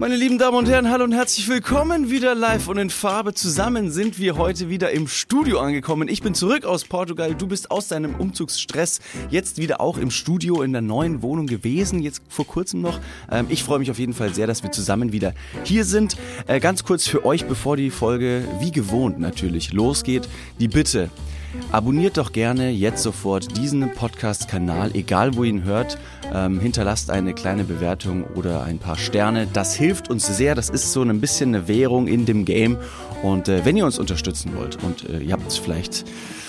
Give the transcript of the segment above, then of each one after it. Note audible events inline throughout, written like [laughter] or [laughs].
Meine lieben Damen und Herren, hallo und herzlich willkommen wieder live und in Farbe. Zusammen sind wir heute wieder im Studio angekommen. Ich bin zurück aus Portugal. Du bist aus deinem Umzugsstress jetzt wieder auch im Studio in der neuen Wohnung gewesen, jetzt vor kurzem noch. Ähm, ich freue mich auf jeden Fall sehr, dass wir zusammen wieder hier sind. Äh, ganz kurz für euch, bevor die Folge wie gewohnt natürlich losgeht, die Bitte. Abonniert doch gerne jetzt sofort diesen Podcast-Kanal, egal wo ihr ihn hört. Ähm, hinterlasst eine kleine Bewertung oder ein paar Sterne. Das hilft uns sehr. Das ist so ein bisschen eine Währung in dem Game. Und äh, wenn ihr uns unterstützen wollt und äh, ihr habt vielleicht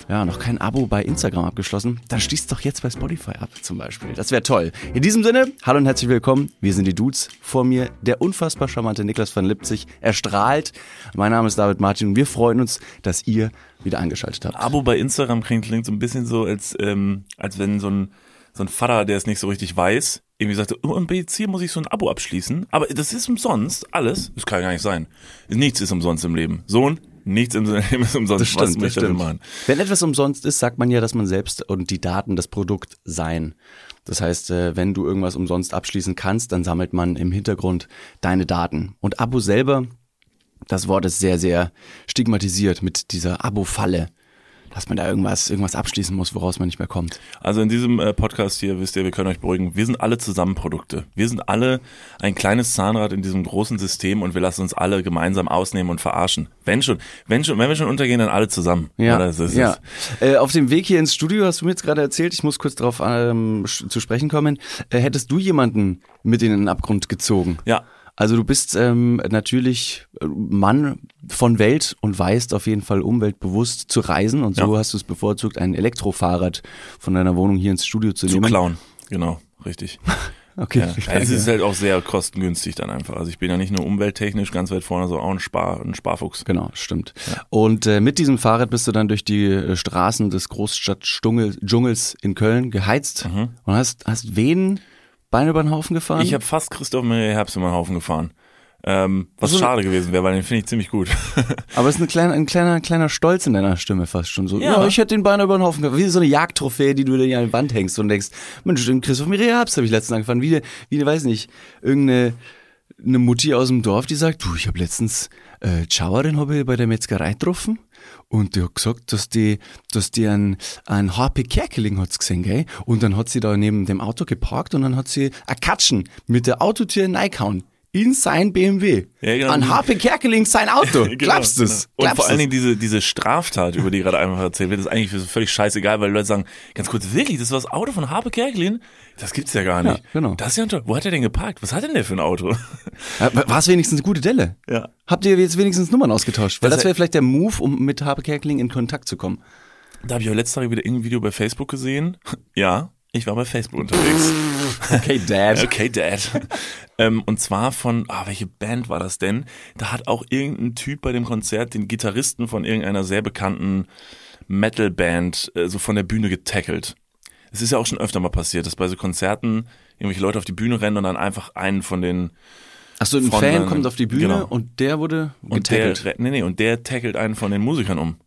ja, noch kein Abo bei Instagram abgeschlossen, dann schließt doch jetzt bei Spotify ab zum Beispiel. Das wäre toll. In diesem Sinne, hallo und herzlich willkommen. Wir sind die Dudes. Vor mir der unfassbar charmante Niklas van Lipzig. Er strahlt. Mein Name ist David Martin und wir freuen uns, dass ihr wieder eingeschaltet habt. Abo bei Instagram klingt, klingt so ein bisschen so, als, ähm, als wenn so ein, so ein Vater, der es nicht so richtig weiß, irgendwie sagte, und jetzt hier muss ich so ein Abo abschließen. Aber das ist umsonst, alles. Das kann gar nicht sein. Nichts ist umsonst im Leben. Sohn, nichts im [laughs] Leben ist umsonst. Das stimmt, Was das stimmt. machen? Wenn etwas umsonst ist, sagt man ja, dass man selbst und die Daten das Produkt seien. Das heißt, äh, wenn du irgendwas umsonst abschließen kannst, dann sammelt man im Hintergrund deine Daten. Und Abo selber, das Wort ist sehr, sehr stigmatisiert mit dieser Abo-Falle, dass man da irgendwas, irgendwas abschließen muss, woraus man nicht mehr kommt. Also in diesem äh, Podcast hier, wisst ihr, wir können euch beruhigen, wir sind alle Zusammenprodukte. Wir sind alle ein kleines Zahnrad in diesem großen System und wir lassen uns alle gemeinsam ausnehmen und verarschen. Wenn schon, wenn schon, wenn wir schon untergehen, dann alle zusammen. Ja, Oder? Ist ja. Äh, auf dem Weg hier ins Studio hast du mir jetzt gerade erzählt, ich muss kurz darauf ähm, zu sprechen kommen. Äh, hättest du jemanden mit in den Abgrund gezogen? Ja. Also du bist ähm, natürlich äh, Mann von Welt und weißt auf jeden Fall umweltbewusst zu reisen und so Ja. hast du es bevorzugt, ein Elektrofahrrad von deiner Wohnung hier ins Studio zu, Zu nehmen. klauen. Genau, richtig. [laughs] Okay. Ja. Es ist halt auch sehr kostengünstig dann einfach. Also ich bin ja nicht nur umwelttechnisch ganz weit vorne, sondern auch ein, Spar, ein Sparfuchs. Genau, stimmt. Und äh, mit diesem Fahrrad bist du dann durch die äh, Straßen des Großstadtdschungels in Köln geheizt und hast, hast wen Beine über den Haufen gefahren? Ich habe fast Christoph Maria Herbst über den Haufen gefahren. Ähm, was Also- schade gewesen wäre, weil den finde ich ziemlich gut. [laughs] Aber es ist ein kleiner, ein kleiner, kleiner Stolz in deiner Stimme fast schon so. Ja, Ja. ich hätte den Bein über den Haufen gefahren. Wie so eine Jagdtrophäe, die du dir an die Wand hängst und denkst, Mensch, den Christoph Mireille Herbst habe ich letztens angefahren. Wie, wie, weiß nicht, irgendeine eine Mutti aus dem Dorf, die sagt, du, ich habe letztens äh, Schauerin habe ich bei der Metzgerei getroffen und die hat gesagt, dass die, dass die ein, ein HP Kerkeling hat's gesehen, gell? Und dann hat sie da neben dem Auto geparkt und dann hat sie ein Katschen mit der Autotür reingehauen. In sein BMW. Ja, genau. An HP Kerkeling sein Auto. [laughs] Genau, Glaubst du's? genau. Und vor allen? Dingen diese, diese Straftat, über die gerade einfach erzählt wird, ist eigentlich völlig scheißegal, weil die Leute sagen, ganz kurz, wirklich, das war das Auto von Harpe Kerkelin? Das gibt's ja gar nicht. Ja, genau. Das ist ja toll. Wo hat er denn geparkt? Was hat denn der für ein Auto? War es wenigstens eine gute Delle? Ja. Habt ihr jetzt wenigstens Nummern ausgetauscht? Weil Das das wäre vielleicht der Move, um mit Habe Kerkeling in Kontakt zu kommen. Da habe ich auch letzte Tage wieder irgendein Video bei Facebook gesehen. [laughs] Ja, ich war bei Facebook unterwegs. Okay, Dad. [laughs] Okay, Dad. ähm, und zwar von, ah, welche Band war das denn? Da hat auch irgendein Typ bei dem Konzert den Gitarristen von irgendeiner sehr bekannten Metal-Band äh, so von der Bühne getackelt. Es ist ja auch schon öfter mal passiert, dass bei so Konzerten irgendwelche Leute auf die Bühne rennen und dann einfach einen von den Achso, ein Fan kommt auf die Bühne genau. und der wurde und der, getackelt. nee, nee, und der tackelt einen von den Musikern um.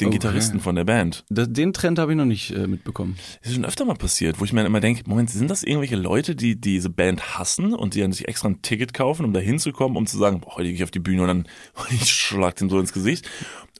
Den Okay. Gitarristen von der Band. Den Trend habe ich noch nicht äh, mitbekommen. Das ist schon öfter mal passiert, wo ich mir dann immer denke, Moment, sind das irgendwelche Leute, die diese Band hassen und die dann sich extra ein Ticket kaufen, um da hinzukommen, um zu sagen, boah, heute gehe ich auf die Bühne und dann [laughs] ich schlag dem so ins Gesicht?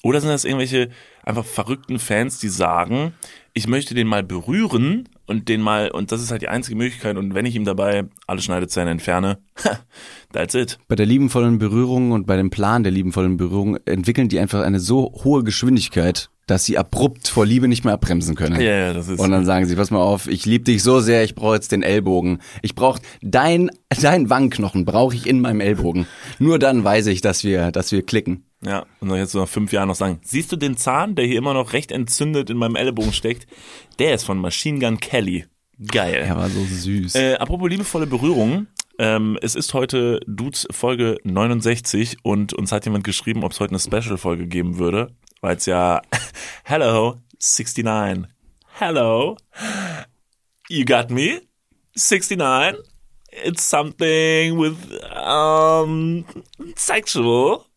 Oder sind das irgendwelche einfach verrückten Fans, die sagen, ich möchte den mal berühren und den mal, und das ist halt die einzige Möglichkeit und wenn ich ihm dabei alle Schneidezähne entferne, [laughs] that's it. Bei der liebenvollen Berührung und bei dem Plan der liebenvollen Berührung entwickeln die einfach eine so hohe Geschwindigkeit, dass sie abrupt vor Liebe nicht mehr abbremsen können. Ja, ja, das ist. Und dann sagen sie, pass mal auf, ich liebe dich so sehr, ich brauche jetzt den Ellbogen. Ich brauche dein, dein Wangenknochen brauche ich in meinem Ellbogen. Nur dann weiß ich, dass wir, dass wir klicken. Ja, und dann jetzt so nach fünf Jahren noch sagen, siehst du den Zahn, der hier immer noch recht entzündet in meinem Ellenbogen steckt? Der ist von Machine Gun Kelly. Geil. Er war so süß. Äh, apropos liebevolle Berührung. Ähm, es ist heute Dudes Folge 69 und uns hat jemand geschrieben, ob es heute eine Special-Folge geben würde, weil es ja [laughs] Hello 69. Hello. You got me? 69? It's something with um sexual.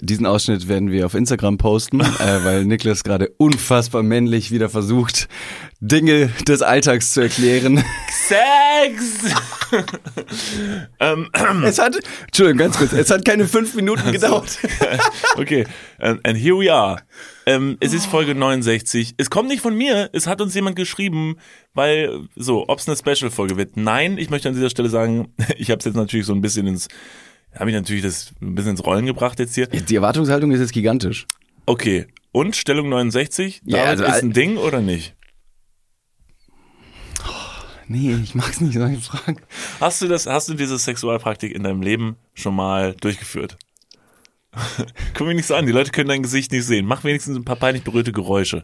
Diesen Ausschnitt werden wir auf Instagram posten, [laughs] äh, weil Niklas gerade unfassbar männlich wieder versucht, Dinge des Alltags zu erklären. Sex! [laughs] ähm, [clears throat] Es hat, Entschuldigung, ganz kurz, es hat keine fünf Minuten gedauert. [laughs] okay, and, and here we are. Ähm, es ist Folge 69. Es kommt nicht von mir, es hat uns jemand geschrieben, weil, so, ob es eine Special-Folge wird. Nein, ich möchte an dieser Stelle sagen, ich habe es jetzt natürlich so ein bisschen ins, habe ich natürlich das ein bisschen ins Rollen gebracht jetzt hier. Die Erwartungshaltung ist jetzt gigantisch. Okay, und Stellung 69, Ja, David, also, ist ein Ding oder nicht? Nee, ich mag's nicht, solche Fragen. Hast du das, hast du diese Sexualpraktik in deinem Leben schon mal durchgeführt? [laughs] Guck mich nicht so an, die Leute können dein Gesicht nicht sehen. Mach wenigstens ein paar peinlich berührte Geräusche.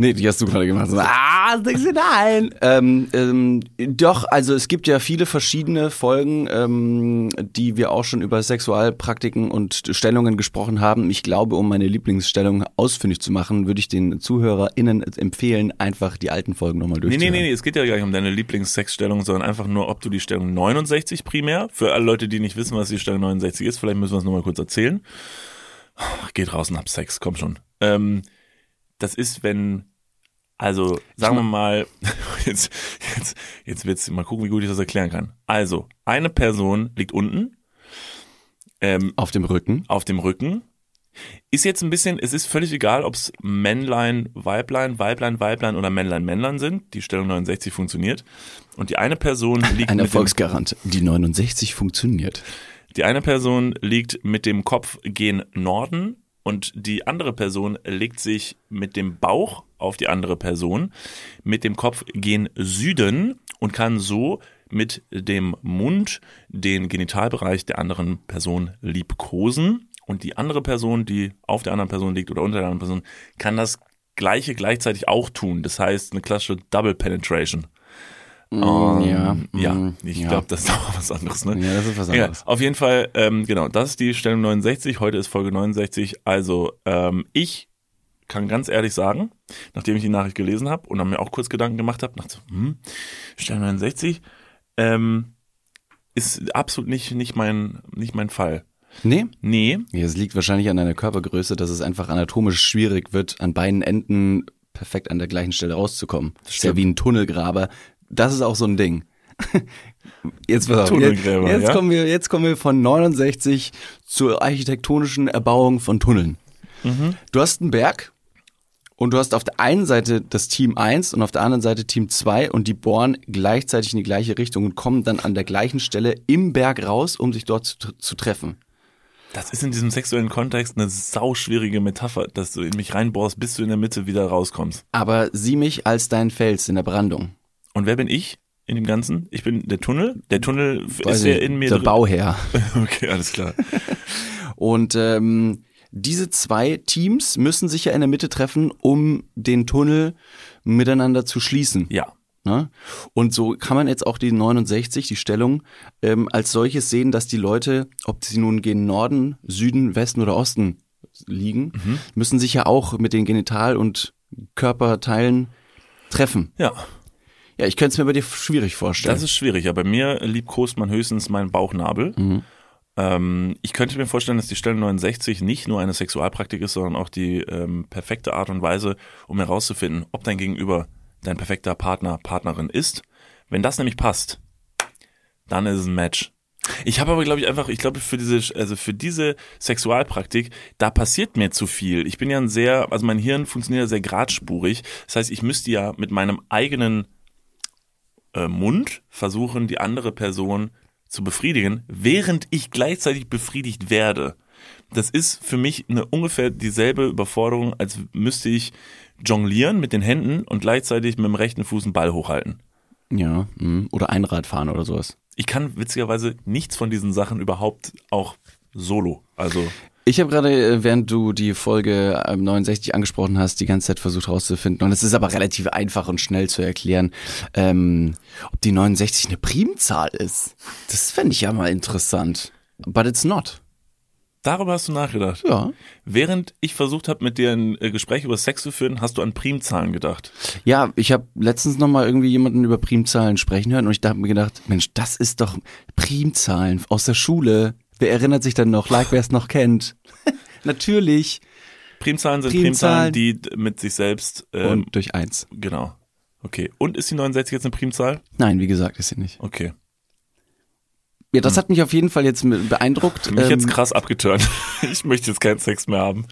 Nee, die hast du gerade gemacht. So, ah, sagst du nein. Ähm, ähm, doch, also es gibt ja viele verschiedene Folgen, ähm, die wir auch schon über Sexualpraktiken und Stellungen gesprochen haben. Ich glaube, um meine Lieblingsstellung ausfindig zu machen, würde ich den ZuhörerInnen empfehlen, einfach die alten Folgen nochmal durchzuhören. nee, nee, nee, es geht ja gar nicht um deine Lieblingssexstellung, sondern einfach nur, ob du die Stellung 69 primär, für alle Leute, die nicht wissen, was die Stellung 69 ist, vielleicht müssen wir es nochmal kurz erzählen. Geht raus und hab Sex, komm schon. Ähm, das ist, wenn, also, sagen wir mal, [laughs] jetzt, jetzt, jetzt wird's, mal gucken, wie gut ich das erklären kann. Also, eine Person liegt unten, ähm, Auf dem Rücken. auf dem Rücken. Ist jetzt ein bisschen, es ist völlig egal, ob es Männlein, Weiblein, Weiblein, Weiblein oder Männlein, Männlein sind. Die Stellung 69 funktioniert. Und die eine Person liegt Ein mit dem, Erfolgsgarant. Die 69 funktioniert. die eine Person liegt mit dem Kopf gen Norden und die andere Person legt sich mit dem Bauch auf die andere Person, mit dem Kopf gen Süden und kann so mit dem Mund den Genitalbereich der anderen Person liebkosen. Und die andere Person, die auf der anderen Person liegt oder unter der anderen Person, kann das Gleiche gleichzeitig auch tun. Das heißt, eine klassische Double Penetration. Ähm, ja, ja, mm, ich ja. glaube, das ist doch was anderes. Ne? Ja, das ist was anderes. Auf jeden Fall, ähm, genau, das ist die Stellung 69. Heute ist Folge 69. Also, ähm, ich kann ganz ehrlich sagen, nachdem ich die Nachricht gelesen habe und dann mir auch kurz Gedanken gemacht habe, dachte so, hm, Stellung 69, ähm, ist absolut nicht, nicht mein, nicht mein Fall. Nee? Nee, Ja, es liegt wahrscheinlich an deiner Körpergröße, dass es einfach anatomisch schwierig wird, an beiden Enden perfekt an der gleichen Stelle rauszukommen. Das ist ja wie ein Tunnelgraber. Das ist auch so ein Ding. [laughs] Jetzt, auf, jetzt, Tunnelgräber, jetzt, ja? kommen wir, jetzt kommen wir von 69 zur architektonischen Erbauung von Tunneln. Mhm. Du hast einen Berg und du hast auf der einen Seite das Team 1 und auf der anderen Seite Team 2 und die bohren gleichzeitig in die gleiche Richtung und kommen dann an der gleichen Stelle im Berg raus, um sich dort zu, zu treffen. das ist in diesem sexuellen Kontext eine sauschwierige Metapher, dass du in mich reinbohrst, bis du in der Mitte wieder rauskommst. Aber sieh mich als dein Fels in der Brandung. Und wer bin ich in dem Ganzen? Ich bin der Tunnel. Der Tunnel Weiß ist ja in mir der drin. Bauherr. [laughs] Okay, alles klar. [laughs] Und ähm, diese zwei Teams müssen sich ja in der Mitte treffen, um den Tunnel miteinander zu schließen. Ja. Ne? Und so kann man jetzt auch die 69, die Stellung, ähm, als solches sehen, dass die Leute, ob sie nun gen Norden, Süden, Westen oder Osten liegen, Mhm. müssen sich ja auch mit den Genital- und Körperteilen treffen. Ja. Ja, ich könnte es mir bei dir schwierig vorstellen. Das ist schwierig. Ja, bei mir liebkost man höchstens meinen Bauchnabel. Mhm. Ähm, ich könnte mir vorstellen, dass die Stelle 69 nicht nur eine Sexualpraktik ist, sondern auch die ähm, perfekte Art und Weise, um herauszufinden, ob dein Gegenüber dein perfekter Partner, Partnerin ist. Wenn das nämlich passt, dann ist es ein Match. Ich habe aber, glaube ich, einfach, ich glaube, für diese, also für diese Sexualpraktik, da passiert mir zu viel. Ich bin ja ein sehr, also mein Hirn funktioniert ja sehr gradspurig. Das heißt, ich müsste ja mit meinem eigenen äh, Mund versuchen, die andere Person zu befriedigen, während ich gleichzeitig befriedigt werde. Das ist für mich eine ungefähr dieselbe Überforderung, als müsste ich jonglieren mit den Händen und gleichzeitig mit dem rechten Fuß einen Ball hochhalten. ja, mh. oder Einradfahren oder sowas. Ich kann witzigerweise nichts von diesen Sachen überhaupt auch solo. Also Ich habe gerade, äh, während du die Folge ähm, 69 angesprochen hast, die ganze Zeit versucht herauszufinden, und es ist aber relativ einfach und schnell zu erklären, ähm, ob die 69 eine Primzahl ist. Das fände ich ja mal interessant. But it's not. darüber hast du nachgedacht. Ja. Während ich versucht habe, mit dir ein äh, Gespräch über Sex zu führen, hast du an Primzahlen gedacht. Ja, ich habe letztens noch mal irgendwie jemanden über Primzahlen sprechen hören und ich habe mir gedacht, Mensch, das ist doch Primzahlen aus der Schule. Wer erinnert sich dann noch? Like, wer es noch kennt. [laughs] natürlich. Primzahlen sind Primzahlen. Primzahlen, die mit sich selbst, ähm, Und durch eins. genau. Okay. Und ist die 69 jetzt eine Primzahl? Nein, wie gesagt, ist sie nicht. Okay. Ja, das hat mich auf jeden Fall jetzt beeindruckt. Mich ähm, jetzt krass abgeturnt. [laughs] Ich möchte jetzt keinen Sex mehr haben.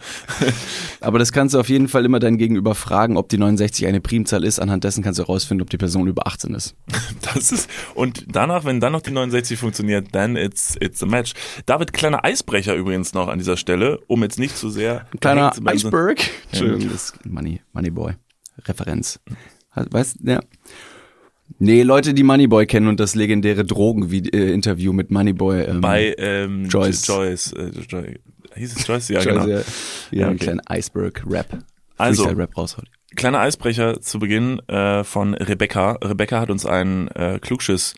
[laughs] aber das kannst du auf jeden Fall immer dein Gegenüber fragen, ob die 69 eine Primzahl ist. Anhand dessen kannst du herausfinden, ob die Person über 18 ist. [laughs] Das ist, und danach, wenn dann noch die 69 funktioniert, then it's, it's a match. David, kleiner Eisbrecher übrigens noch an dieser Stelle, um jetzt nicht zu sehr. Kleiner zu das ist Money, Moneyboy. Referenz. Weißt, ja. Nee, Leute, die Moneyboy kennen und das legendäre Drogen-Interview mit Moneyboy. Ähm, Bei, ähm, Joyce. Joyce, äh, Joy, hieß es Joyce? Ja, Joyce, genau. ja, ja, Ja, okay. kleinen Iceberg-Rap. Also- Freestyle-Rap raushaut. Kleiner Eisbrecher zu Beginn äh, von Rebecca. Rebecca hat uns einen äh, Klugschiss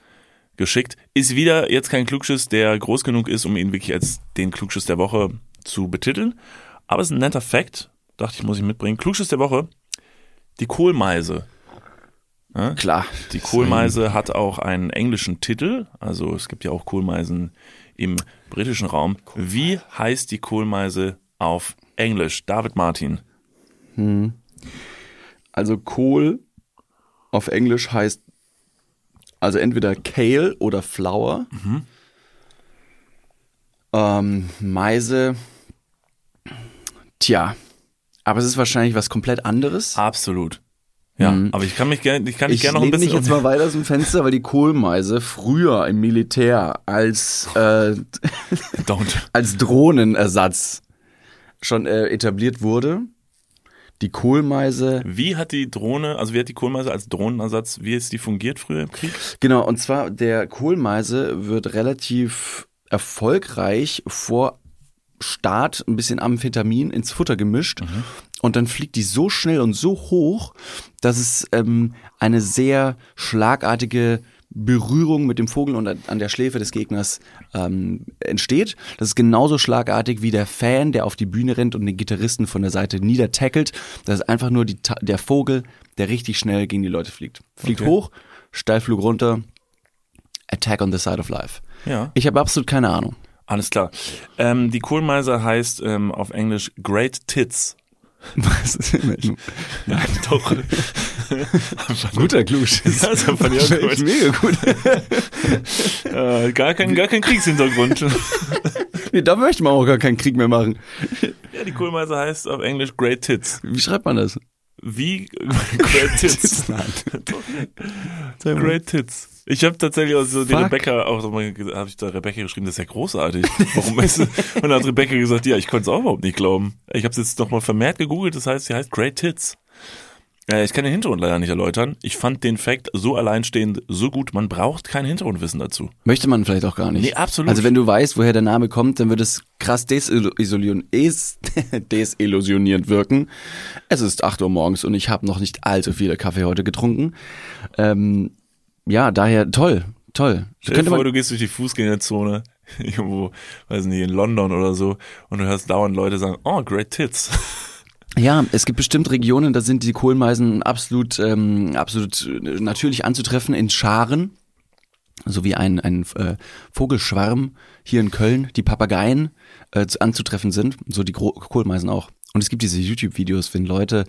geschickt. Ist wieder jetzt kein Klugschiss, der groß genug ist, um ihn wirklich als den Klugschiss der Woche zu betiteln. Aber es ist ein netter Fact. Dachte ich, muss ich mitbringen. Klugschiss der Woche. Die Kohlmeise. Klar. Die Kohlmeise hat auch einen englischen Titel. Also es gibt ja auch Kohlmeisen im britischen Raum. Wie heißt die Kohlmeise auf Englisch? David Martin. Also Kohl auf Englisch heißt also entweder Kale oder Flower. Ähm, Meise. Tja. Aber es ist wahrscheinlich was komplett anderes. Absolut. Ja, aber ich kann mich gerne, ich kann mich Ich gerne noch ein bisschen. jetzt mal weiter aus dem Fenster, weil die Kohlmeise früher im Militär als, äh, [laughs] als Drohnenersatz schon äh, etabliert wurde. Die Kohlmeise Wie hat die Drohne, also wie hat die Kohlmeise als Drohnenersatz, wie ist die fungiert früher im Krieg? Genau, und zwar der Kohlmeise wird relativ erfolgreich vor Start ein bisschen Amphetamin ins Futter gemischt und dann fliegt die so schnell und so hoch, dass es ähm, eine sehr schlagartige Berührung mit dem Vogel und an der Schläfe des Gegners ähm, entsteht. Das ist genauso schlagartig wie der Fan, der auf die Bühne rennt und den Gitarristen von der Seite niedertackelt. Das ist einfach nur die, der Vogel, der richtig schnell gegen die Leute fliegt. Fliegt Okay. hoch, Steilflug runter, Attack on the Side of Life. Ja. Ich habe absolut keine Ahnung. Alles klar. Ähm, die Kohlmeise heißt ähm, auf Englisch Great Tits. [laughs] Was? Nein, doch. [laughs] Guter Klugschiss. [laughs] Ja, das fand ich auch gut. Mega gut. Äh, gar kein, gar kein Kriegshintergrund. Nee, da möchte man auch gar keinen Krieg mehr machen. ja, die Kohlmeise heißt auf Englisch Great Tits. Wie schreibt man das? Wie Great Tits. Nein. Doch, Great Tits. Ich habe tatsächlich auch so die Fuck. Rebecca auch so habe ich da Rebecca geschrieben, das ist ja großartig. [laughs] Warum ist es? Und dann hat Rebecca gesagt, ja, ich konnte es auch überhaupt nicht glauben. Ich habe es jetzt noch mal vermehrt gegoogelt, das heißt, sie heißt Great Tits. Äh, ich kann den Hintergrund leider nicht erläutern. Ich fand den Fact so alleinstehend, so gut, man braucht kein Hintergrundwissen dazu. Möchte man vielleicht auch gar nicht. Nee, absolut. Also wenn du weißt, woher der Name kommt, dann wird es krass desillusion es- [laughs] desillusionierend wirken. Es ist 8 Uhr morgens und ich habe noch nicht allzu viele Kaffee heute getrunken. Ähm, ja, daher toll, toll. Stell dir vor, du gehst durch die Fußgängerzone, [laughs] irgendwo, weiß nicht, in London oder so, und du hörst dauernd Leute sagen, oh, great tits. [laughs] Ja, es gibt bestimmt Regionen, da sind die Kohlmeisen absolut, ähm, absolut äh, natürlich anzutreffen in Scharen. So wie ein, ein äh, Vogelschwarm hier in Köln, die Papageien äh, zu- anzutreffen sind, so die Gro Kohlmeisen auch. Und es gibt diese YouTube-Videos, wenn Leute,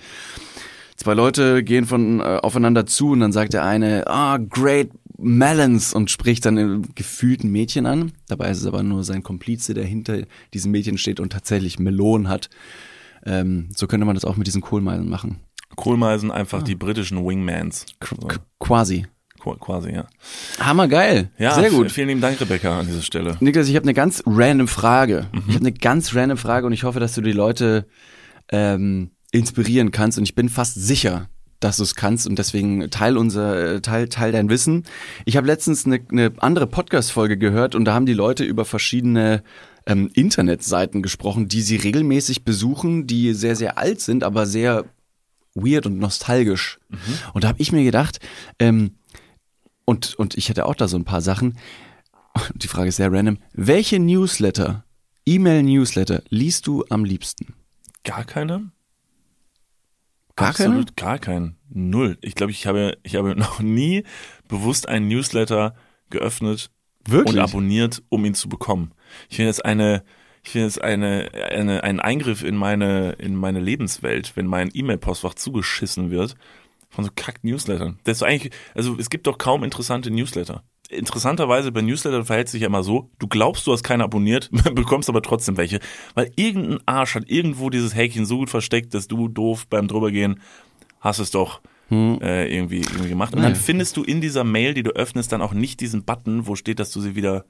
zwei Leute gehen von äh, aufeinander zu und dann sagt der eine, ah, great melons und spricht dann einen gefühlten Mädchen an. Dabei ist es aber nur sein Komplize, der hinter diesem Mädchen steht und tatsächlich Melonen hat. Ähm, so könnte man das auch mit diesen Kohlmeisen machen. Kohlmeisen einfach die britischen Wingmans. So, Qu quasi. qu- quasi, ja. Hammergeil. Ja, Sehr gut. Vielen lieben Dank, Rebecca, an dieser Stelle. Niklas, ich habe eine ganz random Frage. Mhm. Ich habe eine ganz random Frage und ich hoffe, dass du die Leute ähm, inspirieren kannst und ich bin fast sicher, dass du es kannst und deswegen teil unser teil teil dein Wissen. Ich habe letztens eine, eine andere Podcast Folge gehört und da haben die Leute über verschiedene ähm, Internetseiten gesprochen, die sie regelmäßig besuchen, die sehr sehr alt sind, aber sehr weird und nostalgisch. Und da habe ich mir gedacht, ähm, und und ich hätte auch da so ein paar Sachen. Die Frage ist sehr random. Welche Newsletter, E-Mail-Newsletter liest du am liebsten? Gar keine? Gar Absolut gar keinen. Null. Ich glaube, ich habe, ich habe noch nie bewusst einen Newsletter geöffnet Wirklich? und abonniert, um ihn zu bekommen. Ich finde das eine, Ich finde es eine, eine, ein Eingriff in meine, in meine Lebenswelt, wenn mein E-Mail-Postfach zugeschissen wird von so kack-Newslettern. Das ist eigentlich, also es gibt doch kaum interessante Newsletter. Interessanterweise bei Newslettern verhält es sich ja immer so, du glaubst, du hast keine abonniert, [laughs] bekommst aber trotzdem welche, weil irgendein Arsch hat irgendwo dieses Häkchen so gut versteckt, dass du doof beim drübergehen hast es doch hm. äh, irgendwie, irgendwie gemacht. Und dann findest du in dieser Mail, die du öffnest, dann auch nicht diesen Button, wo steht, dass du sie wieder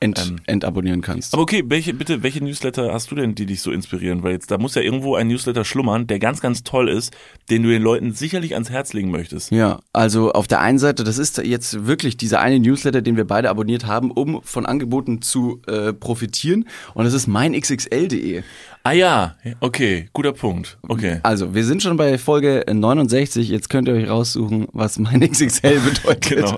Ent, ähm, entabonnieren kannst. Aber okay, welche, bitte, welche Newsletter hast du denn, die dich so inspirieren? Weil jetzt, da muss ja irgendwo ein Newsletter schlummern, der ganz, ganz toll ist, den du den Leuten sicherlich ans Herz legen möchtest. Ja, also auf der einen Seite, das ist jetzt wirklich dieser eine Newsletter, den wir beide abonniert haben, um von Angeboten zu äh, profitieren. Und das ist meinxxl.de. Ah ja, okay, guter Punkt. Okay. Also, wir sind schon bei Folge 69. Jetzt könnt ihr euch raussuchen, was mein [laughs] XXL bedeutet. genau.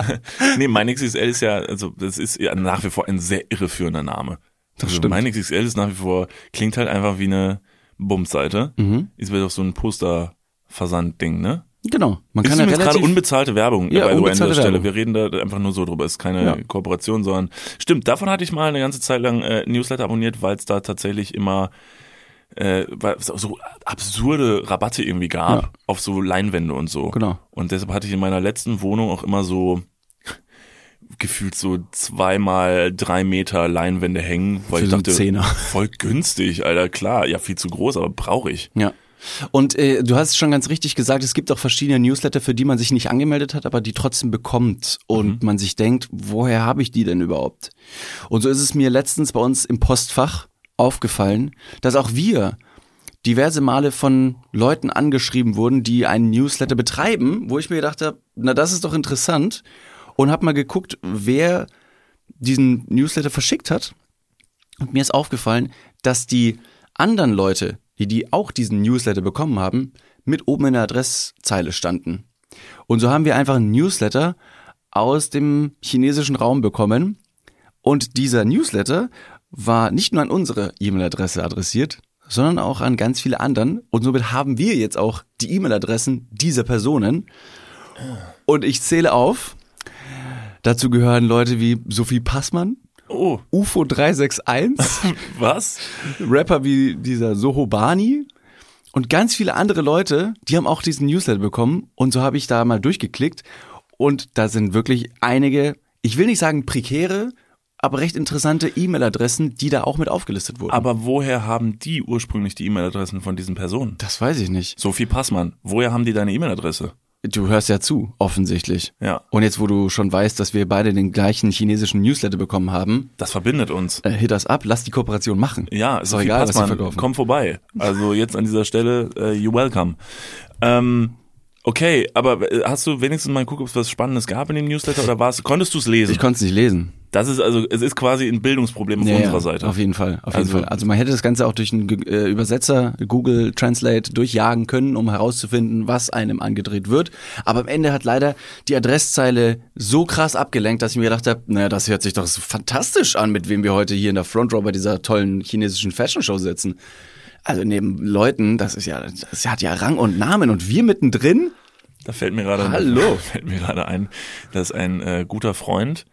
[laughs] nee, mein XXL ist ja, also das ist ja nach wie vor ein sehr irreführender Name. Das also, stimmt. Mein XXL ist nach wie vor, klingt halt einfach wie eine Bumsseite. Mhm. Ist wieder doch so ein Poster-Versand-Ding, ne? Genau. Man ist kann ja gerade unbezahlte Werbung ja, bei unbezahlte der Stelle. Wir reden da einfach nur so drüber. Ist keine ja. Kooperation, sondern stimmt. Davon hatte ich mal eine ganze Zeit lang äh, Newsletter abonniert, weil es da tatsächlich immer äh, so absurde Rabatte irgendwie gab ja. auf so Leinwände und so. Genau. Und deshalb hatte ich in meiner letzten Wohnung auch immer so [laughs] gefühlt so zweimal drei Meter Leinwände hängen, weil Für ich dachte, voll günstig, Alter. Klar, ja viel zu groß, aber brauche ich. Ja. Und äh, du hast es schon ganz richtig gesagt, es gibt auch verschiedene Newsletter, für die man sich nicht angemeldet hat, aber die trotzdem bekommt und mhm. man sich denkt, woher habe ich die denn überhaupt? Und so ist es mir letztens bei uns im Postfach aufgefallen, dass auch wir diverse Male von Leuten angeschrieben wurden, die einen Newsletter betreiben, wo ich mir gedacht habe, na das ist doch interessant und habe mal geguckt, wer diesen Newsletter verschickt hat. Und mir ist aufgefallen, dass die anderen Leute, die, auch diesen Newsletter bekommen haben, mit oben in der Adresszeile standen. Und so haben wir einfach einen Newsletter aus dem chinesischen Raum bekommen. Und dieser Newsletter war nicht nur an unsere E-Mail-Adresse adressiert, sondern auch an ganz viele anderen. Und somit haben wir jetzt auch die E-Mail-Adressen dieser Personen. Und ich zähle auf. Dazu gehören Leute wie Sophie Passmann, Oh. UFO 361. [laughs] Was? Rapper wie dieser Sohobani. Und ganz viele andere Leute, die haben auch diesen Newsletter bekommen. Und so habe ich da mal durchgeklickt. Und da sind wirklich einige, ich will nicht sagen prekäre, aber recht interessante E-Mail-Adressen, die da auch mit aufgelistet wurden. Aber woher haben die ursprünglich die E-Mail-Adressen von diesen Personen? Das weiß ich nicht. Sophie Passmann, woher haben die deine E-Mail-Adresse? Du hörst ja zu, offensichtlich. Ja. Und jetzt, wo du schon weißt, dass wir beide den gleichen chinesischen Newsletter bekommen haben. Das verbindet uns. Äh, hit das ab, lass die Kooperation machen. Ja, ist doch egal, Passmann, was sie verkaufen. Komm vorbei. Also jetzt an dieser Stelle, uh, you welcome. Ähm, okay, aber äh, hast du wenigstens mal geguckt, ob es was Spannendes gab in dem Newsletter oder war's, konntest du es lesen? Ich konnte es nicht lesen. Das ist also, es ist quasi ein Bildungsproblem auf ja, unserer Seite. Auf jeden Fall, auf jeden also, Fall. Also man hätte das Ganze auch durch einen äh, Übersetzer, Google Translate durchjagen können, um herauszufinden, was einem angedreht wird. Aber am Ende hat leider die Adresszeile so krass abgelenkt, dass ich mir gedacht habe, naja, das hört sich doch so fantastisch an, mit wem wir heute hier in der Front Row bei dieser tollen chinesischen Fashion Show sitzen. Also neben Leuten, das ist ja, das hat ja Rang und Namen und wir mittendrin. Da fällt mir gerade, Hallo. [laughs] fällt mir gerade ein, dass ein äh, guter Freund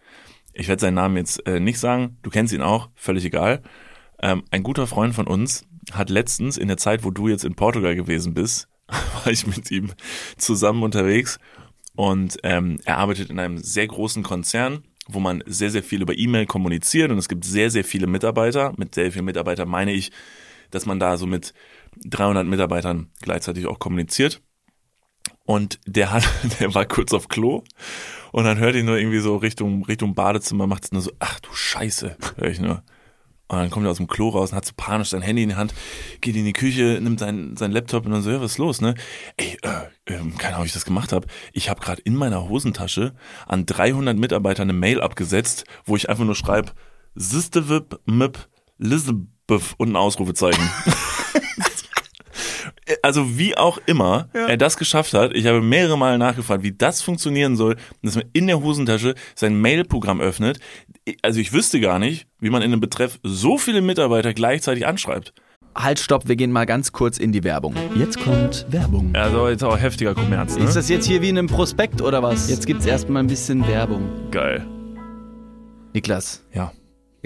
ich werde seinen Namen jetzt äh, nicht sagen, du kennst ihn auch, völlig egal. Ähm, ein guter Freund von uns hat letztens in der Zeit, wo du jetzt in Portugal gewesen bist, [laughs] war ich mit ihm zusammen unterwegs und ähm, er arbeitet in einem sehr großen Konzern, wo man sehr, sehr viel über E-Mail kommuniziert und es gibt sehr, sehr viele Mitarbeiter. Mit sehr vielen Mitarbeitern meine ich, dass man da so mit 300 Mitarbeitern gleichzeitig auch kommuniziert. Und der hat, [laughs] der war kurz auf Klo und dann hört ihn nur irgendwie so Richtung, Richtung Badezimmer, macht es nur so, ach du Scheiße, höre ich nur. Und dann kommt er aus dem Klo raus und hat so panisch sein Handy in die Hand, geht in die Küche, nimmt sein, sein Laptop und dann so, ja, was ist los, ne? Ey, äh, äh, keine Ahnung, wie ich das gemacht habe. Ich habe gerade in meiner Hosentasche an 300 Mitarbeiter eine Mail abgesetzt, wo ich einfach nur schreibe, Sistewip, Mip, Lizabeth und ein Ausrufezeichen. [laughs] also wie auch immer ja. er das geschafft hat, ich habe mehrere Mal nachgefragt, wie das funktionieren soll, dass man in der Hosentasche sein Mailprogramm öffnet. Also ich wüsste gar nicht, wie man in einem Betreff so viele Mitarbeiter gleichzeitig anschreibt. Halt, stopp, wir gehen mal ganz kurz in die Werbung. Jetzt kommt Werbung. Also jetzt auch heftiger Kommerz. Ne? Ist das jetzt hier wie in einem Prospekt oder was? Jetzt gibt's erstmal ein bisschen Werbung. Geil. Niklas. Ja.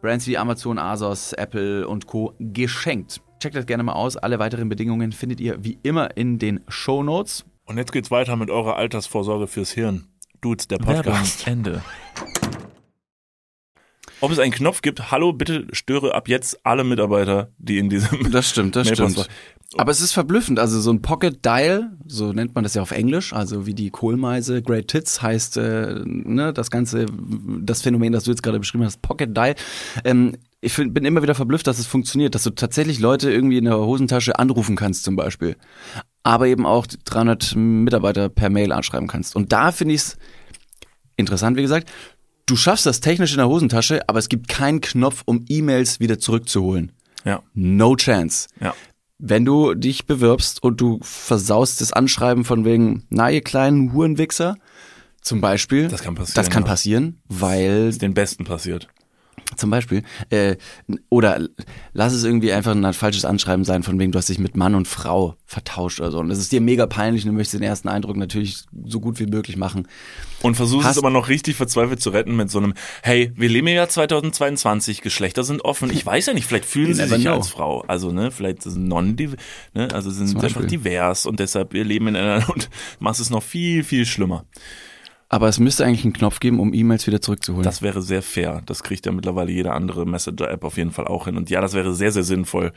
Brands wie Amazon, Asos, Apple und Co. geschenkt. Checkt das gerne mal aus. Alle weiteren Bedingungen findet ihr wie immer in den Show Notes. Und jetzt geht's weiter mit eurer Altersvorsorge fürs Hirn. Dudes, der Podcast. Ende. Ob es einen Knopf gibt, hallo, bitte störe ab jetzt alle Mitarbeiter, die in diesem Das stimmt, das stimmt. Aber es ist verblüffend. Also so ein Pocket Dial, so nennt man das ja auf Englisch, also wie die Kohlmeise, Great Tits heißt äh, ne, das ganze, das Phänomen, das du jetzt gerade beschrieben hast, Pocket Dial. Ähm, ich find, bin immer wieder verblüfft, dass es funktioniert, dass du tatsächlich Leute irgendwie in der Hosentasche anrufen kannst zum Beispiel. Aber eben auch 300 Mitarbeiter per Mail anschreiben kannst. Und da finde ich es interessant, wie gesagt. Du schaffst das technisch in der Hosentasche, aber es gibt keinen Knopf, um E-Mails wieder zurückzuholen. Ja, No chance. ja. Wenn du dich bewirbst und du versaust das Anschreiben von wegen, na ihr kleinen Hurenwichser, zum Beispiel. Das kann passieren, Das kann ja. passieren, weil Ist den Besten passiert. Zum Beispiel, äh, oder lass es irgendwie einfach ein falsches Anschreiben sein, von wegen, du hast dich mit Mann und Frau vertauscht oder so. Und das ist dir mega peinlich und du möchtest den ersten Eindruck natürlich so gut wie möglich machen. Und versuchst es aber noch richtig verzweifelt zu retten mit so einem, hey, wir leben im Jahr 2022, Geschlechter sind offen. Ich weiß ja nicht, vielleicht fühlen [laughs] sie sich know. als Frau. Also, ne, vielleicht sind non ne, also sind einfach divers und deshalb wir leben in einer [laughs] und machst es noch viel, viel schlimmer. Aber es müsste eigentlich einen Knopf geben, um E-Mails wieder zurückzuholen. Das wäre sehr fair. Das kriegt ja mittlerweile jede andere Messenger-App auf jeden Fall auch hin. Und ja, das wäre sehr, sehr sinnvoll.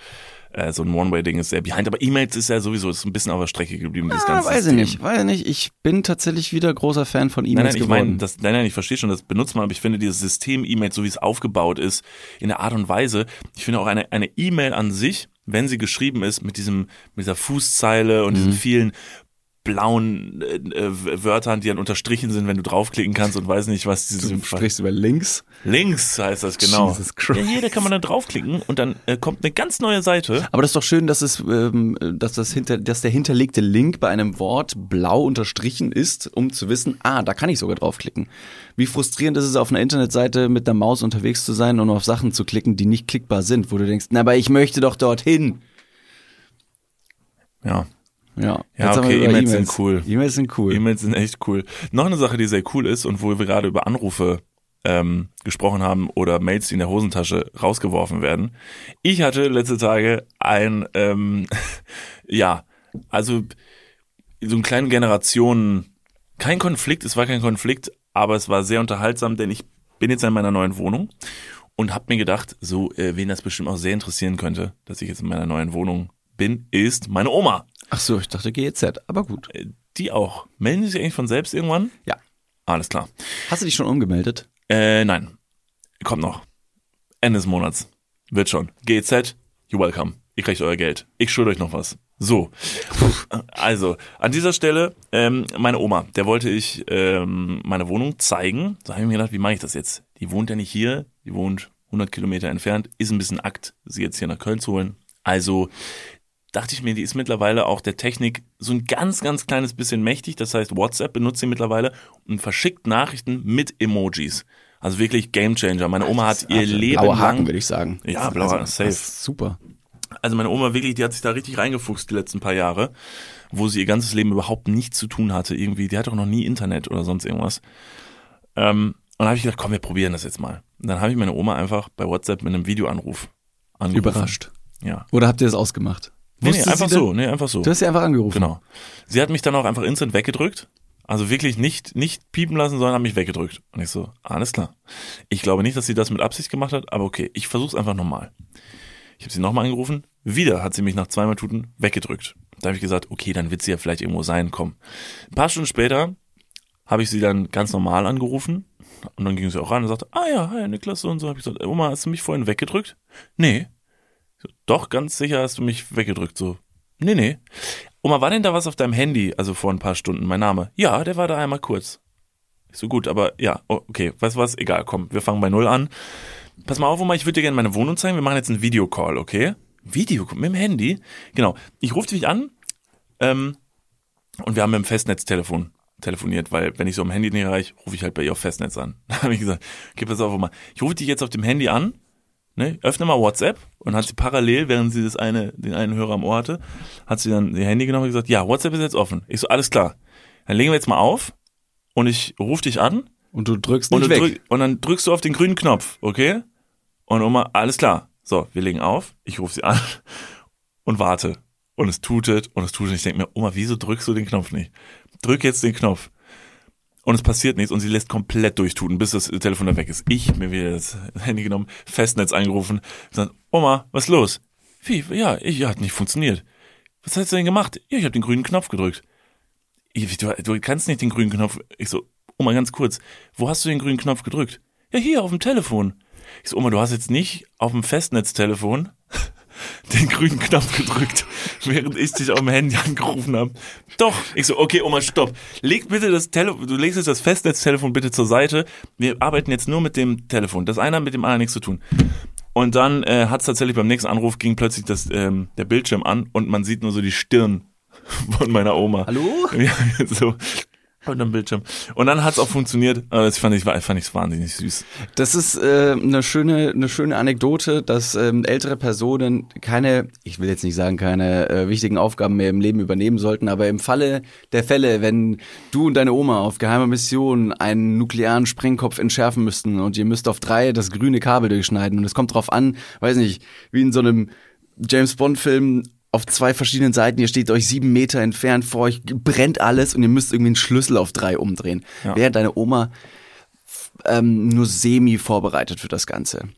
Äh, so ein One-Way-Ding ist sehr behind. Aber E-Mails ist ja sowieso ist ein bisschen auf der Strecke geblieben, dieses ah, ganze weiß ich System. nicht, weiß ich nicht. Ich bin tatsächlich wieder großer Fan von Nein, E-Mails nein, ich geworden. meine, das, nein, nein, ich verstehe schon, das benutzt man, aber ich finde dieses System E-Mail, so wie es aufgebaut ist, in der Art und Weise, ich finde auch eine eine E-Mail an sich, wenn sie geschrieben ist mit diesem mit dieser Fußzeile und Mhm. diesen vielen blauen äh, äh, Wörtern, die dann unterstrichen sind, wenn du draufklicken kannst und weiß nicht, was diese Du sprichst über links. links heißt das genau. Jesus Christ. Ja, hier, da kann man dann draufklicken und dann äh, kommt eine ganz neue Seite. Aber das ist doch schön, dass es, ähm, dass das hinter, dass der hinterlegte Link bei einem Wort blau unterstrichen ist, um zu wissen, ah, da kann ich sogar draufklicken. Wie frustrierend ist es, auf einer Internetseite mit der Maus unterwegs zu sein und auf Sachen zu klicken, die nicht klickbar sind, wo du denkst, na, aber ich möchte doch dorthin. Ja, Ja, Ja, okay, E-Mails sind cool. E-Mails sind cool. E-Mails sind echt cool. Noch eine Sache, die sehr cool ist und wo wir gerade über Anrufe ähm, gesprochen haben oder Mails, die in der Hosentasche rausgeworfen werden. Ich hatte letzte Tage ein, ähm, [laughs] ja, also so einen kleinen Generationen, kein Konflikt, es war kein Konflikt, aber es war sehr unterhaltsam, denn ich bin jetzt in meiner neuen Wohnung und habe mir gedacht, so, äh, wen das bestimmt auch sehr interessieren könnte, dass ich jetzt in meiner neuen Wohnung bin, ist meine Oma. Ach so, ich dachte GEZ, aber gut. Äh, Die auch. Melden die sich eigentlich von selbst irgendwann? Ja. Alles klar. Hast du dich schon umgemeldet? Äh, nein. Kommt noch. Ende des Monats. Wird schon. GZ, you welcome. Ihr kriegt euer Geld. Ich schulde euch noch was. So. Also, an dieser Stelle, ähm, meine Oma, der wollte ich ähm, meine Wohnung zeigen. So habe ich mir gedacht, wie mache ich das jetzt? Die wohnt ja nicht hier, die wohnt 100 Kilometer entfernt. Ist ein bisschen Akt, sie jetzt hier nach Köln zu holen. Also dachte ich mir, die ist mittlerweile auch der Technik so ein ganz, ganz kleines bisschen mächtig. Das heißt, WhatsApp benutzt sie mittlerweile und verschickt Nachrichten mit Emojis. Also wirklich Gamechanger. Meine Oma hat ihr Leben Blauer Haken, lang würde ich sagen. Ja, blauer Haken, safe. Super. also meine Oma wirklich, die hat sich da richtig reingefuchst die letzten paar Jahre, wo sie ihr ganzes Leben überhaupt nichts zu tun hatte. Irgendwie, die hatte auch noch nie Internet oder sonst irgendwas. Ähm, und dann habe ich gedacht, komm, wir probieren das jetzt mal. Und dann habe ich meine Oma einfach bei WhatsApp mit einem Videoanruf angerufen. Überrascht. Ja. Oder habt ihr das ausgemacht? Nee, nee, einfach so, nee, einfach so. Du hast sie einfach angerufen. Genau. Sie hat mich dann auch einfach instant weggedrückt. Also wirklich nicht, nicht piepen lassen, sondern hat mich weggedrückt. Und ich so, alles klar. Ich glaube nicht, dass sie das mit Absicht gemacht hat, aber okay, ich versuch's einfach nochmal. Ich habe sie nochmal angerufen. Wieder hat sie mich nach zwei Minuten weggedrückt. Da habe ich gesagt, okay, dann wird sie ja vielleicht irgendwo sein, komm. Ein paar Stunden später habe ich sie dann ganz normal angerufen. Und dann ging sie auch ran und sagte, ah ja, hi Niklas, so und so. Habe ich gesagt, Oma, hast du mich vorhin weggedrückt? Nee. So, Doch, ganz sicher hast du mich weggedrückt. So, nee, nee. Oma, war denn da was auf deinem Handy, also vor ein paar Stunden, mein Name? Ja, der war da einmal kurz. Ich so, gut, aber ja, okay, weißt du was, egal, komm, wir fangen bei Null an. Pass mal auf, Oma, ich würde dir gerne meine Wohnung zeigen, wir machen jetzt einen Videocall, okay? Video, mit dem Handy? Genau, ich rufe dich an ähm, und wir haben mit dem Festnetztelefon telefoniert, weil wenn ich so am Handy nicht erreiche, rufe ich halt bei ihr auf Festnetz an. [laughs] Da habe ich gesagt, okay, pass auf, Oma, ich rufe dich jetzt auf dem Handy an, ne, öffne mal WhatsApp und hat sie parallel, während sie das eine, den einen Hörer am Ohr hatte, hat sie dann ihr Handy genommen und gesagt, ja, WhatsApp ist jetzt offen. Ich so, alles klar. Dann legen wir jetzt mal auf und ich rufe dich an Und du drückst und, nicht du weg. drück, und dann drückst du auf den grünen Knopf, okay? Und Oma, alles klar. So, wir legen auf, ich rufe sie an [laughs] und warte. Und es tutet und es tutet. Ich denke mir, Oma, wieso drückst du den Knopf nicht? Drück jetzt den Knopf. Und es passiert nichts und sie lässt komplett durchtuten, bis das Telefon dann weg ist. Ich mir wieder das Handy genommen, Festnetz angerufen, gesagt, Oma, was ist los? Wie? Ja, ich, ja, hat nicht funktioniert. Was hast du denn gemacht? Ja, ich habe den grünen Knopf gedrückt. Ich, du, du kannst nicht den grünen Knopf. Ich so, Oma, ganz kurz, wo hast du den grünen Knopf gedrückt? Ja, hier auf dem Telefon. Ich so, Oma, du hast jetzt nicht auf dem Festnetztelefon den grünen Knopf gedrückt, während ich dich auf dem Handy angerufen habe. Doch. Ich so, okay, Oma, stopp. Leg bitte das Telefon, du legst jetzt das Festnetztelefon bitte zur Seite. Wir arbeiten jetzt nur mit dem Telefon. Das eine hat mit dem anderen nichts zu tun. Und dann äh, hat es tatsächlich beim nächsten Anruf ging plötzlich das, ähm, der Bildschirm an und man sieht nur so die Stirn [laughs] von meiner Oma. Hallo? Ja, [laughs] so unterm Bildschirm. Und dann hat es auch funktioniert. Das fand ich, fand ich wahnsinnig süß. Das ist äh, eine schöne, eine schöne Anekdote, dass ähm, ältere Personen keine, ich will jetzt nicht sagen, keine äh, wichtigen Aufgaben mehr im Leben übernehmen sollten, aber im Falle der Fälle, wenn du und deine Oma auf geheimer Mission einen nuklearen Sprengkopf entschärfen müssten und ihr müsst auf drei das grüne Kabel durchschneiden und es kommt drauf an, weiß nicht, wie in so einem James Bond Film auf zwei verschiedenen Seiten, ihr steht euch sieben Meter entfernt, vor euch brennt alles und ihr müsst irgendwie einen Schlüssel auf drei umdrehen. Ja. Während deine Oma ähm, nur semi vorbereitet für das Ganze.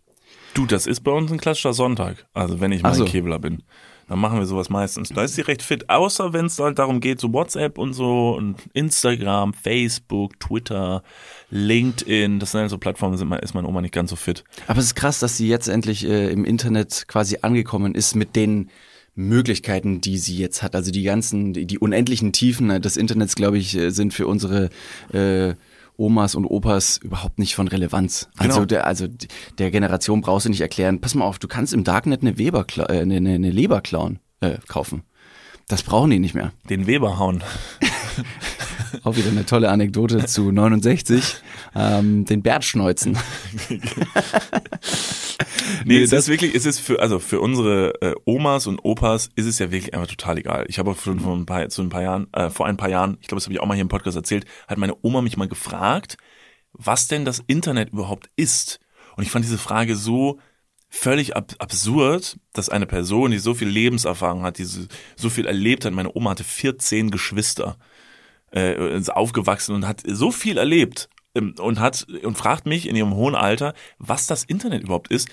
Du, das ist bei uns ein klassischer Sonntag. Also wenn ich mal so. ein Kebler bin. Dann machen wir sowas meistens. Da ist sie recht fit, außer wenn es halt darum geht, so WhatsApp und so und Instagram, Facebook, Twitter, LinkedIn, das sind halt so Plattformen, sind, ist meine Oma nicht ganz so fit. Aber es ist krass, dass sie jetzt endlich äh, im Internet quasi angekommen ist mit den Möglichkeiten, die sie jetzt hat. Also die ganzen, die, die unendlichen Tiefen des Internets, glaube ich, äh, sind für unsere äh, Omas und Opas überhaupt nicht von Relevanz. Also Genau. der, also der Generation brauchst du nicht erklären. Pass mal auf, du kannst im Darknet eine Weber, äh, eine, eine eine Leber klauen, äh, kaufen. Das brauchen die nicht mehr. Den Weber hauen. [laughs] [laughs] Auch wieder eine tolle Anekdote zu 69. Ähm, den Bert schneuzen. [laughs] Nee, es das- ist wirklich, es ist für, also für unsere äh, Omas und Opas ist es ja wirklich einfach total egal. Ich habe auch vor, vor ein paar, zu ein paar Jahren, äh, vor ein paar Jahren, ich glaube, das habe ich auch mal hier im Podcast erzählt, hat meine Oma mich mal gefragt, was denn das Internet überhaupt ist. Und ich fand diese Frage so völlig ab absurd, dass eine Person, die so viel Lebenserfahrung hat, die so, so viel erlebt hat, meine Oma hatte 14 Geschwister, äh, ist aufgewachsen und hat so viel erlebt ähm, und hat und fragt mich in ihrem hohen Alter, was das Internet überhaupt ist,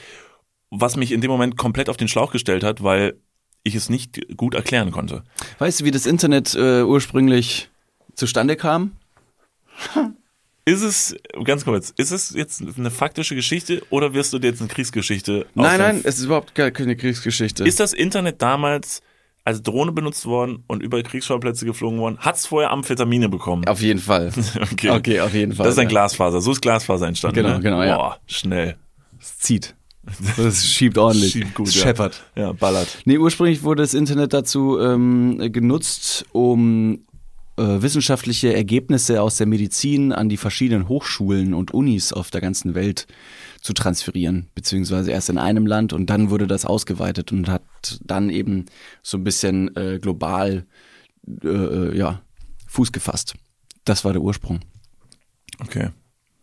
was mich in dem Moment komplett auf den Schlauch gestellt hat, weil ich es nicht gut erklären konnte. Weißt du, wie das Internet äh, ursprünglich zustande kam? Ist es, ganz kurz, ist es jetzt eine faktische Geschichte oder wirst du dir jetzt eine Kriegsgeschichte Nein, nein, es ist überhaupt keine Kriegsgeschichte. Ist das Internet damals als Drohne benutzt worden und über Kriegsschauplätze geflogen worden? Hat es vorher Amphetamine bekommen? auf jeden Fall. [laughs] Okay. Okay, auf jeden Fall. Das ist ein ja. Glasfaser. So ist Glasfaser entstanden. Genau, ne? genau, ja. Boah, schnell. Es zieht. Das schiebt ordentlich. Schiebt gut, ja. Scheppert. Ja, ballert. Nee, ursprünglich wurde das Internet dazu ähm, genutzt, um äh, wissenschaftliche Ergebnisse aus der Medizin an die verschiedenen Hochschulen und Unis auf der ganzen Welt zu transferieren, beziehungsweise erst in einem Land und dann wurde das ausgeweitet und hat dann eben so ein bisschen äh, global äh, äh, ja, Fuß gefasst. Das war der Ursprung. Okay.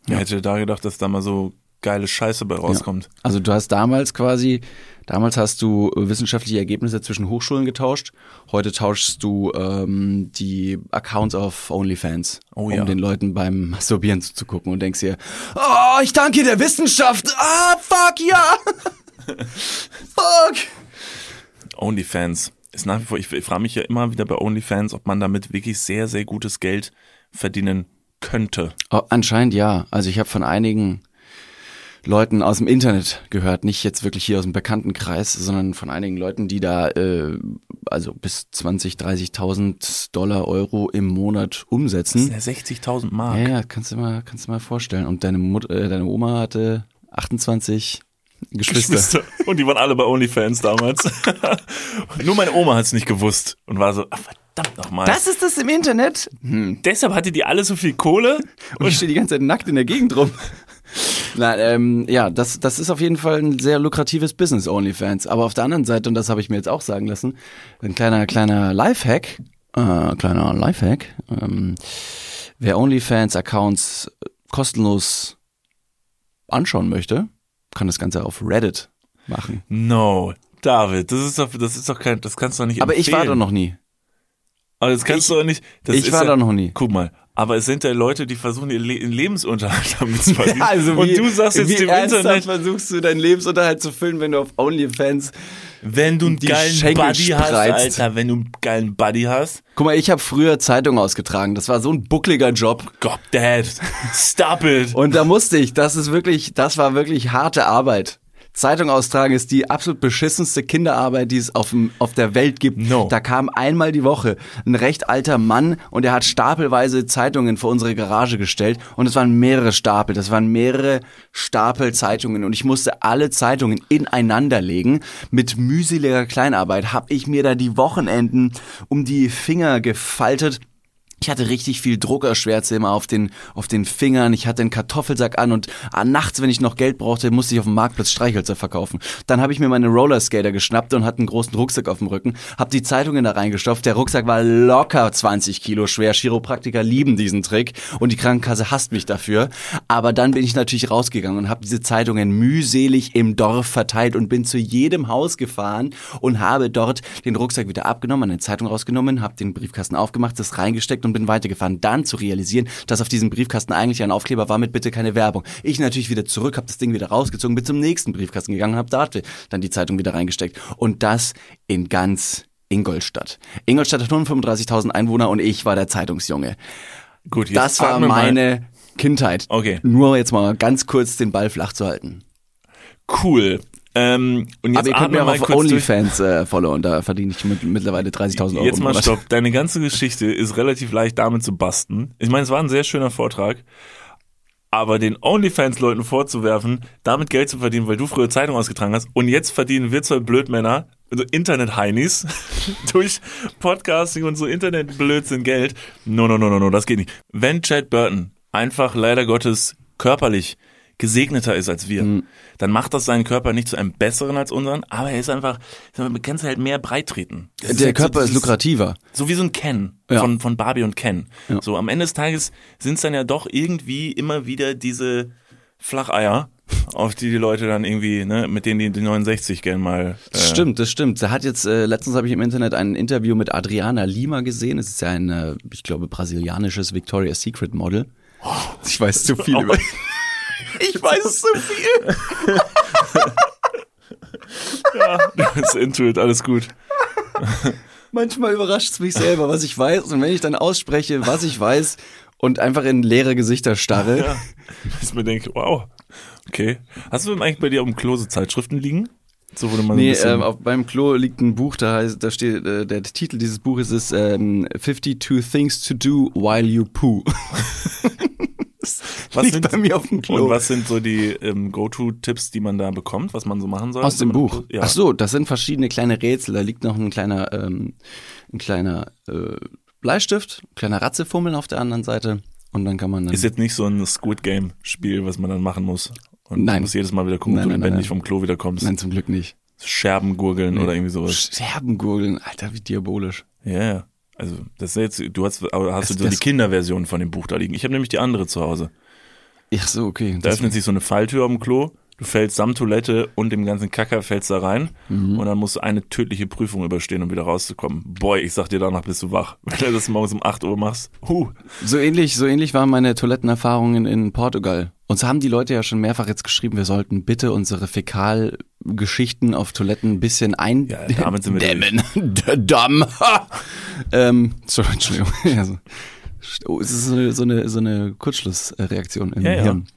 Wer hätte da gedacht, dass da mal so geile Scheiße bei rauskommt? Also du hast damals quasi, damals hast du wissenschaftliche Ergebnisse zwischen Hochschulen getauscht. Heute tauschst du ähm, die Accounts auf OnlyFans, Oh um ja. den Leuten beim [laughs] Masturbieren zuzugucken und denkst dir, oh, ich danke der Wissenschaft. Ah, fuck ja. [laughs] fuck. OnlyFans ist nach wie vor, ich, ich frage mich ja immer wieder bei OnlyFans, ob man damit wirklich sehr, sehr gutes Geld verdienen könnte. Oh, anscheinend ja. Also ich habe von einigen Leuten aus dem Internet gehört, nicht jetzt wirklich hier aus dem Bekanntenkreis, sondern von einigen Leuten, die da äh, also bis 20, 30.000 Dollar, Euro im Monat umsetzen. Das sind ja 60.000 Mark. Ja, ja, kannst du mal, kannst du mal vorstellen. Und deine Mut, äh, deine Oma hatte 28 Geschwister. Geschwister. Und die waren alle bei OnlyFans damals. Und [laughs] Nur meine Oma hat es nicht gewusst und war so, ach, verdammt nochmal. Das ist das im Internet? Hm. Deshalb hatte die alle so viel Kohle. Und ich stehe die ganze Zeit nackt in der Gegend rum. [laughs] Na, ähm, ja, das, das ist auf jeden Fall ein sehr lukratives Business, OnlyFans. Aber auf der anderen Seite, und das habe ich mir jetzt auch sagen lassen, ein kleiner, kleiner Lifehack, äh, kleiner Lifehack, ähm, wer OnlyFans-Accounts kostenlos anschauen möchte, kann das Ganze auf Reddit machen. No, David, das ist doch, das ist doch kein, das kannst du doch nicht Aber ich war da empfehlen. noch nie. Aber das kannst du doch nicht. Ich war ja, da noch nie. Guck mal, aber es sind ja Leute, die versuchen, ihren, Le Lebensunterhalt [laughs] damit zu [laughs] verdienen. Also und du sagst jetzt wie dem ernsthaft Internet, versuchst du deinen Lebensunterhalt zu füllen, wenn du auf OnlyFans wenn du einen die geilen Buddy hast. Alter, wenn du einen geilen Buddy hast. Guck mal, ich habe früher Zeitung ausgetragen. Das war so ein buckliger Job. God, Dad, stop it. Und da musste ich, das ist wirklich, das war wirklich harte Arbeit. Zeitung austragen ist die absolut beschissenste Kinderarbeit, die es auf, dem, auf der Welt gibt. No. Da kam einmal die Woche ein recht alter Mann und er hat stapelweise Zeitungen vor unsere Garage gestellt und es waren mehrere Stapel, das waren mehrere Stapel Zeitungen und ich musste alle Zeitungen ineinander legen. Mit mühseliger Kleinarbeit habe ich mir da die Wochenenden um die Finger gefaltet. Ich hatte richtig viel Druckerschwärze immer auf den, auf den Fingern. Ich hatte einen Kartoffelsack an und ah, nachts, wenn ich noch Geld brauchte, musste ich auf dem Marktplatz Streichhölzer verkaufen. Dann habe ich mir meine Rollerskater geschnappt und hatte einen großen Rucksack auf dem Rücken, habe die Zeitungen da reingestopft. Der Rucksack war locker 20 Kilo schwer. Chiropraktiker lieben diesen Trick und die Krankenkasse hasst mich dafür. Aber dann bin ich natürlich rausgegangen und habe diese Zeitungen mühselig im Dorf verteilt und bin zu jedem Haus gefahren und habe dort den Rucksack wieder abgenommen, eine Zeitung rausgenommen, habe den Briefkasten aufgemacht, das reingesteckt und bin weitergefahren. Dann zu realisieren, dass auf diesem Briefkasten eigentlich ein Aufkleber war mit bitte keine Werbung. Ich natürlich wieder zurück, habe das Ding wieder rausgezogen, bin zum nächsten Briefkasten gegangen und habe dort dann die Zeitung wieder reingesteckt. Und das in ganz Ingolstadt. Ingolstadt hat 135.000 Einwohner und ich war der Zeitungsjunge. Gut, jetzt Das war atme mal. meine Kindheit. Okay. Nur jetzt mal ganz kurz den Ball flach zu halten. Cool. Ähm, und jetzt Aber ihr könnt mir auch auf. OnlyFans äh, followen, da verdiene ich mit, mittlerweile 30.000 Euro. Jetzt mal stopp. Deine [laughs] ganze Geschichte ist relativ leicht damit zu basten. Ich meine, es war ein sehr schöner Vortrag. Aber den OnlyFans-Leuten vorzuwerfen, damit Geld zu verdienen, weil du früher Zeitung ausgetragen hast und jetzt verdienen wir zwei Blödmänner, also Internet-Heinis, [laughs] durch Podcasting und so Internet-Blödsinn Geld. No, no, no, no, no, das geht nicht. Wenn Chad Burton einfach leider Gottes körperlich gesegneter ist als wir, Mhm. dann macht das seinen Körper nicht zu einem besseren als unseren, aber er ist einfach, du kannst halt mehr breit treten. Der halt so Körper ist dieses- lukrativer. so wie so ein Ken Ja. von, von Barbie und Ken. Ja. So am Ende des Tages sind es dann ja doch irgendwie immer wieder diese Flacheier, auf die die Leute dann irgendwie, ne, mit denen die die 69 gern mal. Äh, Das stimmt, das stimmt. Da hat jetzt, äh, letztens habe ich im Internet ein Interview mit Adriana Lima gesehen. Es ist ja ein, äh, ich glaube, brasilianisches Victoria's Secret Model. Ich weiß zu viel [laughs] über. Ich weiß zu viel. Ja, [laughs] du bist into it, alles gut. Manchmal überrascht es mich selber, was ich weiß. Und wenn ich dann ausspreche, was ich weiß und einfach in leere Gesichter starre. Ja. Bis mir denke, wow, okay. Hast du denn eigentlich bei dir auf dem Klo so Zeitschriften liegen? So wurde man Nee, so ähm, auf, beim Klo liegt ein Buch, da heißt, da steht, äh, der Titel dieses Buches ist ähm, 52 Things to Do While You Poo. [laughs] was liegt sind, bei mir auf dem Klo. Und was sind so die ähm, Go-To-Tipps, die man da bekommt, was man so machen soll? Aus dem Buch. Ja. Ach so, das sind verschiedene kleine Rätsel. Da liegt noch ein kleiner, ähm, ein kleiner äh, Bleistift, ein kleiner Ratzefummeln auf der anderen Seite. Und dann kann man dann. Ist jetzt nicht so ein Squid Game Spiel, was man dann machen muss. Und Nein. du musst jedes Mal wieder gucken, ob du lebendig nein. vom Klo wieder kommst. Nein, zum Glück nicht. Scherben gurgeln oder irgendwie sowas. Scherbengurgeln, Alter, wie diabolisch. Ja, ja. Also, das ist jetzt, du hast, hast Das- du so die Kinderversion von dem Buch da liegen. Ich habe nämlich die andere zu Hause. Ach so, okay. Da öffnet sich so eine Falltür am Klo. Du fällst samt Toilette und dem ganzen Kacker fällst da rein. Mhm. Und dann musst du eine tödliche Prüfung überstehen, um wieder rauszukommen. Boy, ich sag dir, danach bist du wach. Wenn du das morgens um 8 Uhr machst. Huh. so ähnlich, so ähnlich waren meine Toilettenerfahrungen in Portugal. Uns haben die Leute ja schon mehrfach jetzt geschrieben, wir sollten bitte unsere Fäkalgeschichten auf Toiletten ein bisschen ein Ja, damit sind wir dämmen. Damm. [laughs] [laughs] ähm, sorry, Entschuldigung. [laughs] Also, oh, es ist so eine, so eine, so eine Kurzschlussreaktion im Ja, ja. Hirn.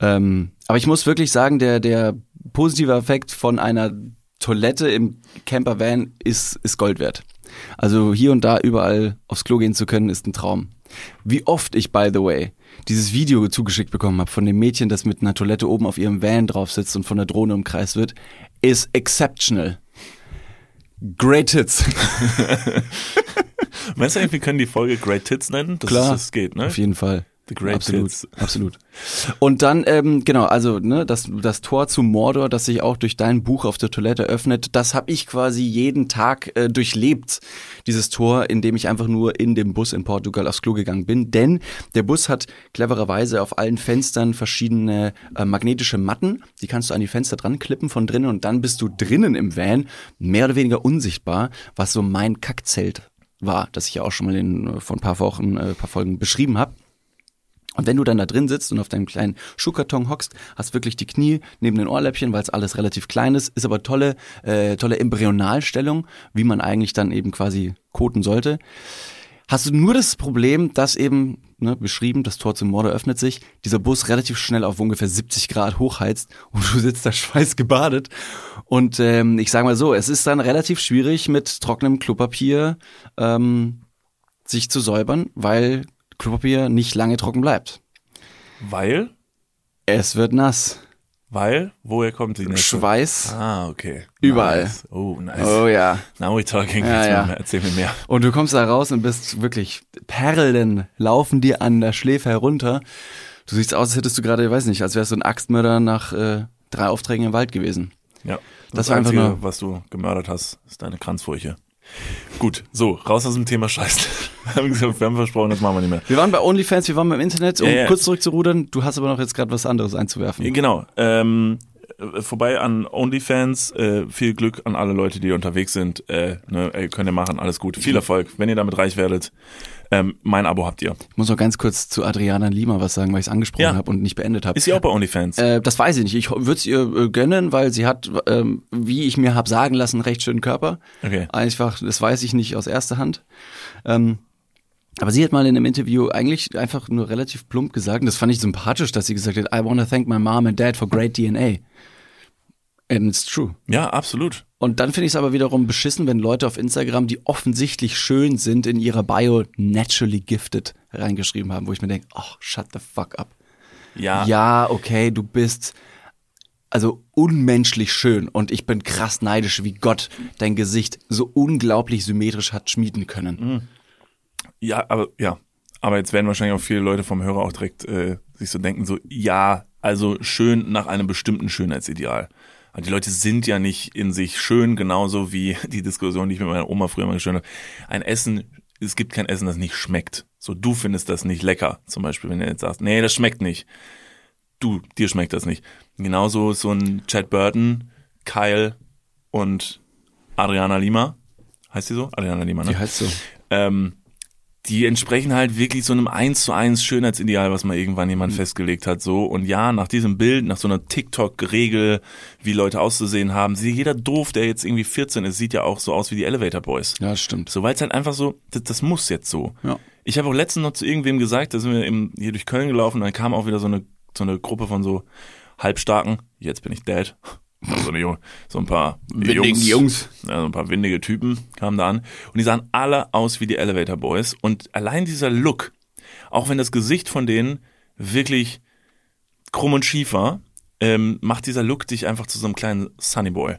Ähm, aber ich muss wirklich sagen, der, der positive Effekt von einer Toilette im Campervan ist, ist Gold wert. Also hier und da überall aufs Klo gehen zu können, ist ein Traum. Wie oft ich, by the way, dieses Video zugeschickt bekommen habe von dem Mädchen, das mit einer Toilette oben auf ihrem Van drauf sitzt und von der Drohne umkreist wird, ist exceptional. Great Hits. [laughs] Meinst du eigentlich, wir können die Folge Great Tits nennen? Das Klar. Ist, das geht, ne? Auf jeden Fall. The Great absolut, Hits. [laughs] absolut. Und dann, ähm, genau, also ne, das, das Tor zu Mordor, das sich auch durch dein Buch auf der Toilette öffnet, das habe ich quasi jeden Tag äh, durchlebt, dieses Tor, in dem ich einfach nur in dem Bus in Portugal aufs Klo gegangen bin. Denn der Bus hat clevererweise auf allen Fenstern verschiedene äh, magnetische Matten, die kannst du an die Fenster dran klippen von drinnen und dann bist du drinnen im Van, mehr oder weniger unsichtbar, was so mein Kackzelt war, das ich ja auch schon mal in, äh, vor ein paar Wochen, äh, paar Folgen beschrieben habe. Und wenn du dann da drin sitzt und auf deinem kleinen Schuhkarton hockst, hast wirklich die Knie neben den Ohrläppchen, weil es alles relativ klein ist, ist aber tolle, äh, tolle Embryonalstellung, wie man eigentlich dann eben quasi koten sollte. Hast du nur das Problem, dass eben, ne, beschrieben, das Tor zum Morde öffnet sich, dieser Bus relativ schnell auf ungefähr 70 Grad hochheizt [laughs] und du sitzt da schweißgebadet. Und ähm, ich sage mal so, es ist dann relativ schwierig mit trockenem Klopapier ähm, sich zu säubern, weil Klopapier nicht lange trocken bleibt. Weil? Es wird nass. Weil? Woher kommt die nächste? Schweiß. Ah, okay. Überall. Nice. Oh, nice. Oh ja. Now we're talking. Ja, ja. mehr. Erzähl mir mehr. Und du kommst da raus und bist wirklich, Perlen laufen dir an der Schläfe herunter. Du siehst aus, als hättest du gerade, weiß nicht, als wärst du ein Axtmörder nach äh, drei Aufträgen im Wald gewesen. Ja. Das war einfach Einzige, nur- was du gemördert hast, ist deine Kranzfurche. Gut, so, raus aus dem Thema Scheiß. [laughs] Wir haben, gesagt, wir haben versprochen, das machen wir nicht mehr. Wir waren bei OnlyFans, wir waren beim Internet, um ja. kurz zurückzurudern. Du hast aber noch jetzt gerade was anderes einzuwerfen. Genau. Ähm, äh, vorbei an OnlyFans. Äh, viel Glück an alle Leute, die unterwegs sind. Äh, ne, könnt ihr machen, alles gut. Viel Erfolg, wenn ihr damit reich werdet. Ähm, mein Abo habt ihr. Ich muss noch ganz kurz zu Adriana Lima was sagen, weil ich es angesprochen Ja. habe und nicht beendet habe. Ist sie auch bei OnlyFans? Äh, das weiß ich nicht. Ich würde es ihr äh, gönnen, weil sie hat, ähm, wie ich mir hab sagen lassen, recht schönen Körper. Okay. Einfach, das weiß ich nicht aus erster Hand. Ähm, aber sie hat mal in einem Interview eigentlich einfach nur relativ plump gesagt, und das fand ich sympathisch, dass sie gesagt hat, I want to thank my mom and dad for great DNA. And it's true. Ja, absolut. Und dann finde ich es aber wiederum beschissen, wenn Leute auf Instagram, die offensichtlich schön sind, in ihrer Bio naturally gifted reingeschrieben haben, wo ich mir denke, oh, shut the fuck up. Ja, Ja, okay, du bist also unmenschlich schön und ich bin krass neidisch, wie Gott dein Gesicht so unglaublich symmetrisch hat schmieden können. Ja, aber ja. Aber jetzt werden wahrscheinlich auch viele Leute vom Hörer auch direkt äh, sich so denken, so, ja, also schön nach einem bestimmten Schönheitsideal. Aber die Leute sind ja nicht in sich schön, genauso wie die Diskussion, die ich mit meiner Oma früher mal geschön habe. Ein Essen, es gibt kein Essen, das nicht schmeckt. So, du findest das nicht lecker. Zum Beispiel, wenn du jetzt sagst, nee, das schmeckt nicht. Du, dir schmeckt das nicht. Genauso so ein Chad Burton, Kyle und Adriana Lima. Heißt die so? Adriana Lima, ne? Wie heißt so? ähm, die entsprechen halt wirklich so einem eins zu eins Schönheitsideal, was mal irgendwann jemand festgelegt hat, so. Und ja, nach diesem Bild, nach so einer TikTok-Regel, wie Leute auszusehen haben, sieht jeder doof, der jetzt irgendwie 14 ist, sieht ja auch so aus wie die Elevator Boys. Ja, stimmt. So, weil es halt einfach so, das, das muss jetzt so. Ja. Ich habe auch letztens noch zu irgendwem gesagt, da sind wir eben hier durch Köln gelaufen, dann kam auch wieder so eine, so eine Gruppe von so Halbstarken, jetzt bin ich dead. So, eine, so ein paar Windigen Jungs. ja, so ein paar windige Typen kamen da an und die sahen alle aus wie die Elevator Boys und allein dieser Look, auch wenn das Gesicht von denen wirklich krumm und schief war, ähm, macht dieser Look dich einfach zu so einem kleinen Sunny Boy.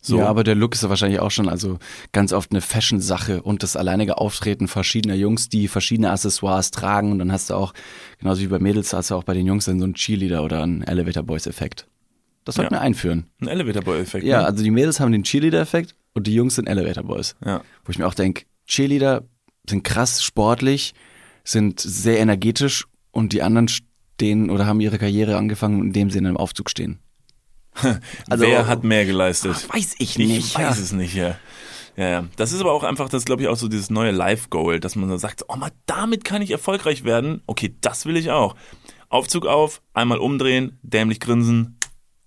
So. Ja, aber der Look ist ja wahrscheinlich auch schon also ganz oft eine Fashion-Sache und das alleinige Auftreten verschiedener Jungs, die verschiedene Accessoires tragen und dann hast du auch, genauso wie bei Mädels, hast du auch bei den Jungs dann so einen Cheerleader oder einen Elevator Boys-Effekt. Das sollten Ja. wir einführen. ein Elevator Boy Effekt. Ja, ne? also die Mädels haben den Cheerleader-Effekt und die Jungs sind Elevator Boys. ja. Wo ich mir auch denke, Cheerleader sind krass sportlich, sind sehr energetisch und die anderen stehen oder haben ihre Karriere angefangen, indem sie in einem Aufzug stehen. [laughs] Also- Wer hat mehr geleistet? Weiß ich Ich nicht. weiß es nicht, ja. Ja, ja. Das ist aber auch einfach, das glaube ich auch so dieses neue Life-Goal, dass man so sagt, oh mal, damit kann ich erfolgreich werden. Okay, das will ich auch. Aufzug auf, einmal umdrehen, dämlich grinsen.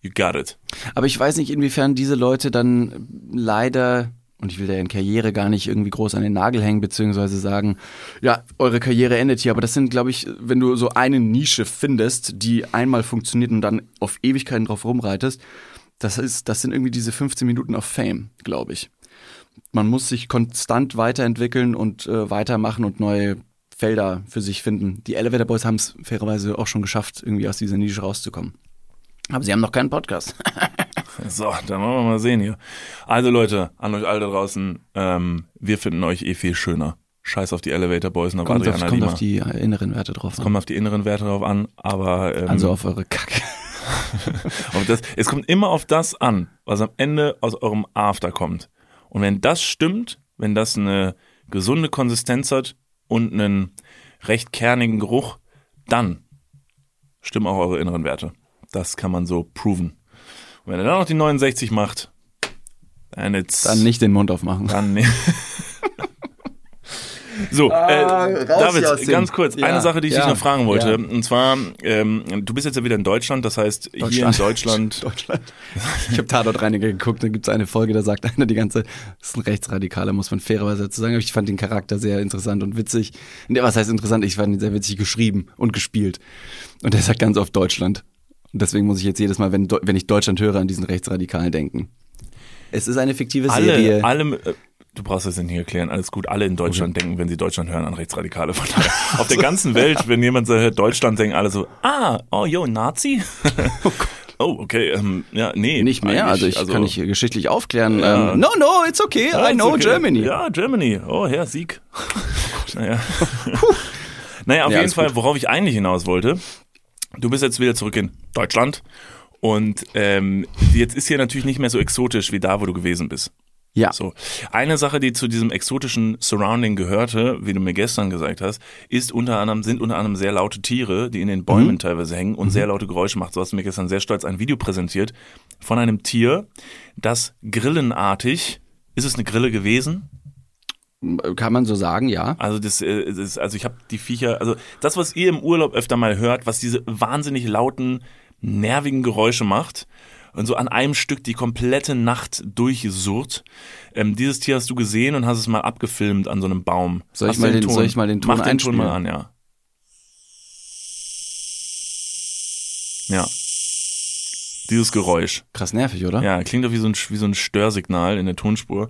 You got it. Aber ich weiß nicht, inwiefern diese Leute dann leider, und ich will deren Karriere gar nicht irgendwie groß an den Nagel hängen, beziehungsweise sagen, ja, eure Karriere endet hier. Aber das sind, glaube ich, wenn du so eine Nische findest, die einmal funktioniert und dann auf Ewigkeiten drauf rumreitest, das ist, das sind irgendwie diese 15 Minuten of Fame, glaube ich. Man muss sich konstant weiterentwickeln und äh, weitermachen und neue Felder für sich finden. Die Elevator Boys haben es fairerweise auch schon geschafft, irgendwie aus dieser Nische rauszukommen. Aber sie haben noch keinen Podcast. [laughs] So, dann wollen wir mal sehen hier. Also Leute, an euch alle da draußen, ähm, wir finden euch eh viel schöner. Scheiß auf die Elevator Boys und auf Kommt, auf, Adriana kommt Lima. auf die äh, inneren Werte drauf an. Kommt auf die inneren Werte drauf an, aber ähm, Also auf eure Kacke. [laughs] auf das, es kommt immer auf das an, was am Ende aus eurem After kommt. Und wenn das stimmt, wenn das eine gesunde Konsistenz hat und einen recht kernigen Geruch, dann stimmen auch eure inneren Werte. Das kann man so proven. Und wenn er dann noch die 69 macht, dann it's, Dann nicht den Mund aufmachen. dann nicht. [laughs] So, Ah, äh, David, ganz kurz, Ja, eine Sache, die ich ja, dich noch fragen wollte. ja. Und zwar, ähm, du bist jetzt ja wieder in Deutschland, das heißt, hier in Deutschland. Deutschland. [laughs] Ich habe Tatortreiniger geguckt, da gibt es eine Folge, da sagt einer die ganze, das ist ein Rechtsradikaler, muss man fairerweise dazu sagen. Aber ich fand den Charakter sehr interessant und witzig. Nee, was heißt interessant? Ich fand ihn sehr witzig geschrieben und gespielt. Und der sagt ganz oft Deutschland. Und deswegen muss ich jetzt jedes Mal, wenn, wenn ich Deutschland höre, an diesen Rechtsradikalen denken. Es ist eine fiktive Serie. alle, alle, äh, du brauchst das nicht erklären, alles gut. Alle in Deutschland denken, wenn sie Deutschland hören, an Rechtsradikale. Von daher, auf der ganzen Welt, wenn jemand so hört Deutschland, denken alle so, ah, oh, yo, Nazi? [laughs] Oh, okay, ähm, ja, nee. Nicht mehr, also ich kann nicht geschichtlich aufklären. Ja. Ähm, no, no, it's okay, Ja, I know okay. Germany. Ja, Germany. Oh, Herr Sieg. [laughs] naja. naja, auf Ja, jeden Fall, gut. worauf ich eigentlich hinaus wollte. Du bist jetzt wieder zurück in Deutschland. Und ähm, jetzt ist hier natürlich nicht mehr so exotisch wie da, wo du gewesen bist. Ja. So. Eine Sache, die zu diesem exotischen Surrounding gehörte, wie du mir gestern gesagt hast, ist unter anderem, sind unter anderem sehr laute Tiere, die in den Bäumen Mhm. teilweise hängen und sehr laute Geräusche macht. So hast du mir gestern sehr stolz ein Video präsentiert von einem Tier, das grillenartig, ist es eine Grille gewesen? Kann man so sagen, ja. Also das, äh, das also ich habe die Viecher, also das, was ihr im Urlaub öfter mal hört, was diese wahnsinnig lauten, nervigen Geräusche macht und so an einem Stück die komplette Nacht durchsurrt. Ähm, dieses Tier hast du gesehen und hast es mal abgefilmt an so einem Baum. Soll ich mal du den- soll ich mal den Ton Mach den Ton einspielen? mal an, ja. Ja. Dieses Geräusch. Krass nervig, oder? Ja, klingt doch wie so ein, wie so ein Störsignal in der Tonspur.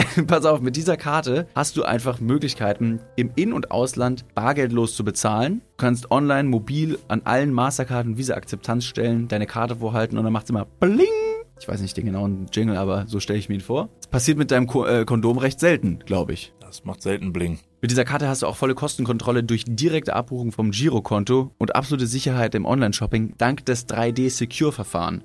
[laughs] Pass auf, mit dieser Karte hast du einfach Möglichkeiten, im In- und Ausland bargeldlos zu bezahlen. Du kannst online, mobil an allen Mastercard- und Visa-Akzeptanzstellen deine Karte vorhalten und dann macht's immer Bling. Ich weiß nicht den genauen Jingle, aber so stelle ich mir ihn vor. Das passiert mit deinem Ko äh, Kondom recht selten, glaube ich. Das macht selten Bling. Mit dieser Karte hast du auch volle Kostenkontrolle durch direkte Abbuchung vom Girokonto und absolute Sicherheit im Online-Shopping dank des 3D-Secure-Verfahren.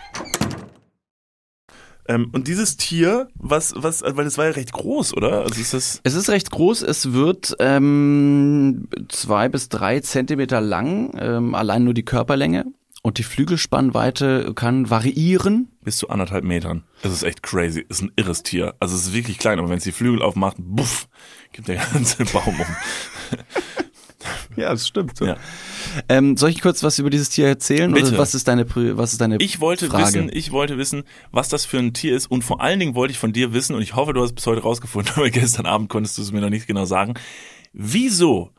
Ähm, und dieses Tier, was, was, weil das war ja recht groß, oder? Also ist das. Es ist recht groß. Es wird ähm, zwei bis drei Zentimeter lang, ähm, allein nur die Körperlänge. Und die Flügelspannweite kann variieren. bis zu anderthalb Metern. Das ist echt crazy. Ist ein irres Tier. Also es ist wirklich klein, aber wenn es die Flügel aufmacht, buff, gibt der ganze [laughs] Baum um. [laughs] Ja, das stimmt. Ja. Ähm, soll ich kurz was über dieses Tier erzählen? Bitte. Oder was ist deine, was ist deine Ich wollte Frage? wissen, ich wollte wissen, was das für ein Tier ist und vor allen Dingen wollte ich von dir wissen und ich hoffe, du hast es bis heute rausgefunden, [laughs] aber gestern Abend konntest du es mir noch nicht genau sagen. Wieso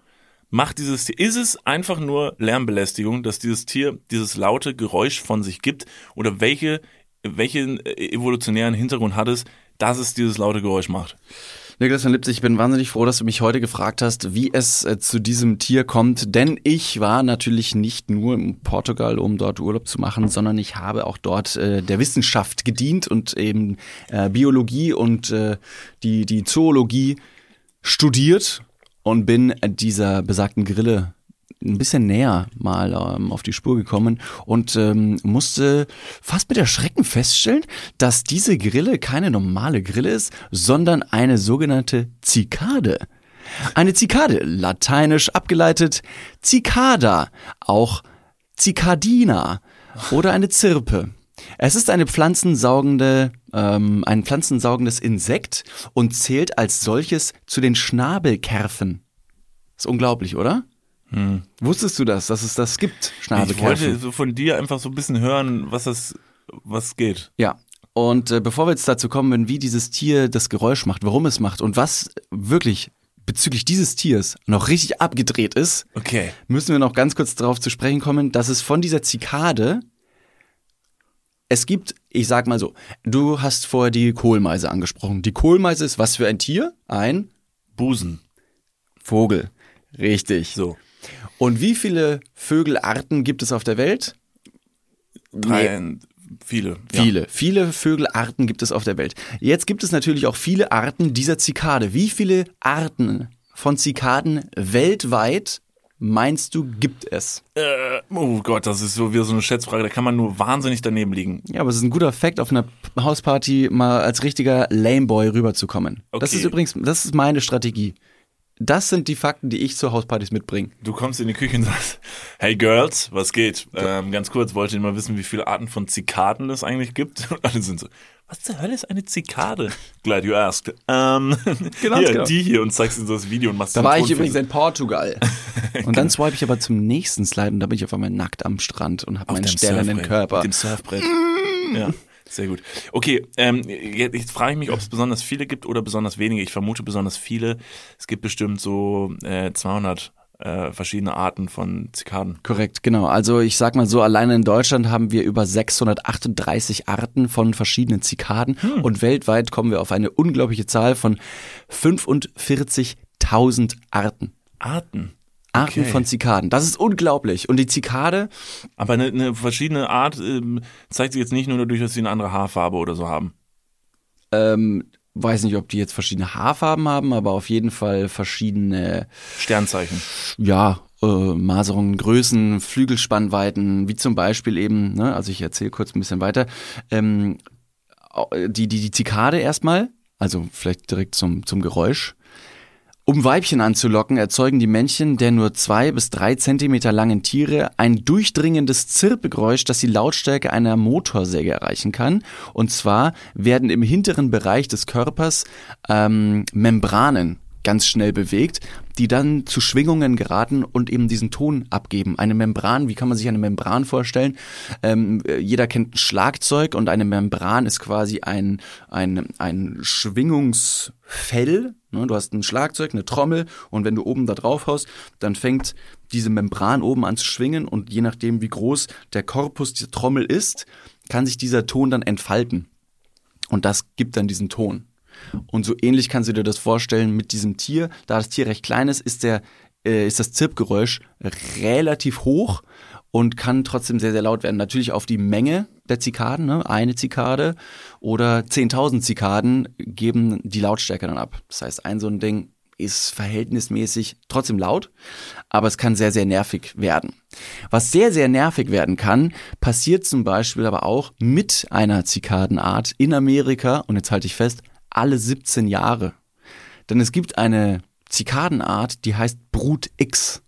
macht dieses Tier, ist es einfach nur Lärmbelästigung, dass dieses Tier dieses laute Geräusch von sich gibt oder welche, welchen äh, evolutionären Hintergrund hat es, dass es dieses laute Geräusch macht? Niklas von Lipzig, ich bin wahnsinnig froh, dass du mich heute gefragt hast, wie es äh, zu diesem Tier kommt, denn ich war natürlich nicht nur in Portugal, um dort Urlaub zu machen, sondern ich habe auch dort äh, der Wissenschaft gedient und eben äh, Biologie und äh, die, die Zoologie studiert und bin dieser besagten Grille ein bisschen näher mal ähm, auf die Spur gekommen und ähm, musste fast mit Erschrecken feststellen, dass diese Grille keine normale Grille ist, sondern eine sogenannte Zikade. Eine Zikade, lateinisch abgeleitet Cicada, auch Cicadina oder eine Zirpe. Es ist eine pflanzensaugende, ähm, ein pflanzensaugendes Insekt und zählt als solches zu den Schnabelkerfen. Ist unglaublich, oder? Wusstest du das, dass es das gibt, Ich wollte so von dir einfach so ein bisschen hören, was das, was geht. Ja. Und äh, bevor wir jetzt dazu kommen, wie dieses Tier das Geräusch macht, warum es macht und was wirklich bezüglich dieses Tiers noch richtig abgedreht ist, Okay. müssen wir noch ganz kurz darauf zu sprechen kommen, dass es von dieser Zikade es gibt, ich sag mal so, du hast vorher die Kohlmeise angesprochen. Die Kohlmeise ist was für ein Tier? Ein Busen. Vogel. Richtig. So. Und wie viele Vögelarten gibt es auf der Welt? Drei, viele. Ja. Viele, viele Vögelarten gibt es auf der Welt. Jetzt gibt es natürlich auch viele Arten dieser Zikade. Wie viele Arten von Zikaden weltweit meinst du gibt es? Äh, oh Gott, das ist so wieder so eine Schätzfrage, da kann man nur wahnsinnig daneben liegen. Ja, aber es ist ein guter Fakt, auf einer Hausparty mal als richtiger Lameboy rüberzukommen. Das Okay. ist übrigens, das ist meine Strategie. Das sind die Fakten, die ich zu Hauspartys mitbringe. Du kommst in die Küche und sagst, hey Girls, was geht? Ähm, ganz kurz, wollte ich mal wissen, wie viele Arten von Zikaden es eigentlich gibt. [laughs] Und alle sind so, was zur Hölle ist eine Zikade? Glad you asked. Ähm, [laughs] Genau, hier, genau. die hier und zeigst ihnen so das Video und machst Da war ich übrigens in Portugal. [laughs] Und dann swipe ich aber zum nächsten Slide und da bin ich auf einmal nackt am Strand und habe meinen Surfbrett, Körper. Mit dem Surfbrett. Ja, sehr gut. Okay, ähm, jetzt, jetzt frage ich mich, ob es besonders viele gibt oder besonders wenige. Ich vermute besonders viele. Es gibt bestimmt so äh, 200 äh, verschiedene Arten von Zikaden. Korrekt, genau. Also ich sag mal so, alleine in Deutschland haben wir über 638 Arten von verschiedenen Zikaden Hm. und weltweit kommen wir auf eine unglaubliche Zahl von 45.000 Arten. Arten. Arten Okay. von Zikaden. Das ist unglaublich. Und die Zikade, Aber eine, eine verschiedene Art ähm, zeigt sich jetzt nicht nur dadurch, dass sie eine andere Haarfarbe oder so haben. ähm, weiß nicht, ob die jetzt verschiedene Haarfarben haben, aber auf jeden Fall verschiedene Sternzeichen. ja, äh, Maserungen, Größen, Flügelspannweiten, wie zum Beispiel eben, ne, also ich erzähle kurz ein bisschen weiter, ähm, die, die, die Zikade erstmal, also vielleicht direkt zum, zum Geräusch. Um Weibchen anzulocken, erzeugen die Männchen der nur zwei bis drei Zentimeter langen Tiere ein durchdringendes Zirpegeräusch, das die Lautstärke einer Motorsäge erreichen kann. Und zwar werden im hinteren Bereich des Körpers ähm, Membranen ganz schnell bewegt, die dann zu Schwingungen geraten und eben diesen Ton abgeben. Eine Membran, wie kann man sich eine Membran vorstellen? Ähm, äh, jeder kennt ein Schlagzeug und eine Membran ist quasi ein, ein, ein Schwingungsfell. Ne? Du hast ein Schlagzeug, eine Trommel und wenn du oben da drauf haust, dann fängt diese Membran oben an zu schwingen und je nachdem, wie groß der Korpus dieser Trommel ist, kann sich dieser Ton dann entfalten. Und das gibt dann diesen Ton. Und so ähnlich kannst du dir das vorstellen mit diesem Tier. Da das Tier recht klein ist, ist, der, äh, ist das Zirpgeräusch relativ hoch und kann trotzdem sehr, sehr laut werden. Natürlich auf die Menge der Zikaden, ne? eine Zikade oder 10.000 Zikaden geben die Lautstärke dann ab. Das heißt, ein so ein Ding ist verhältnismäßig trotzdem laut, aber es kann sehr, sehr nervig werden. Was sehr, sehr nervig werden kann, passiert zum Beispiel aber auch mit einer Zikadenart in Amerika, und jetzt halte ich fest, alle 17 Jahre. Denn es gibt eine Zikadenart, die heißt Brut X.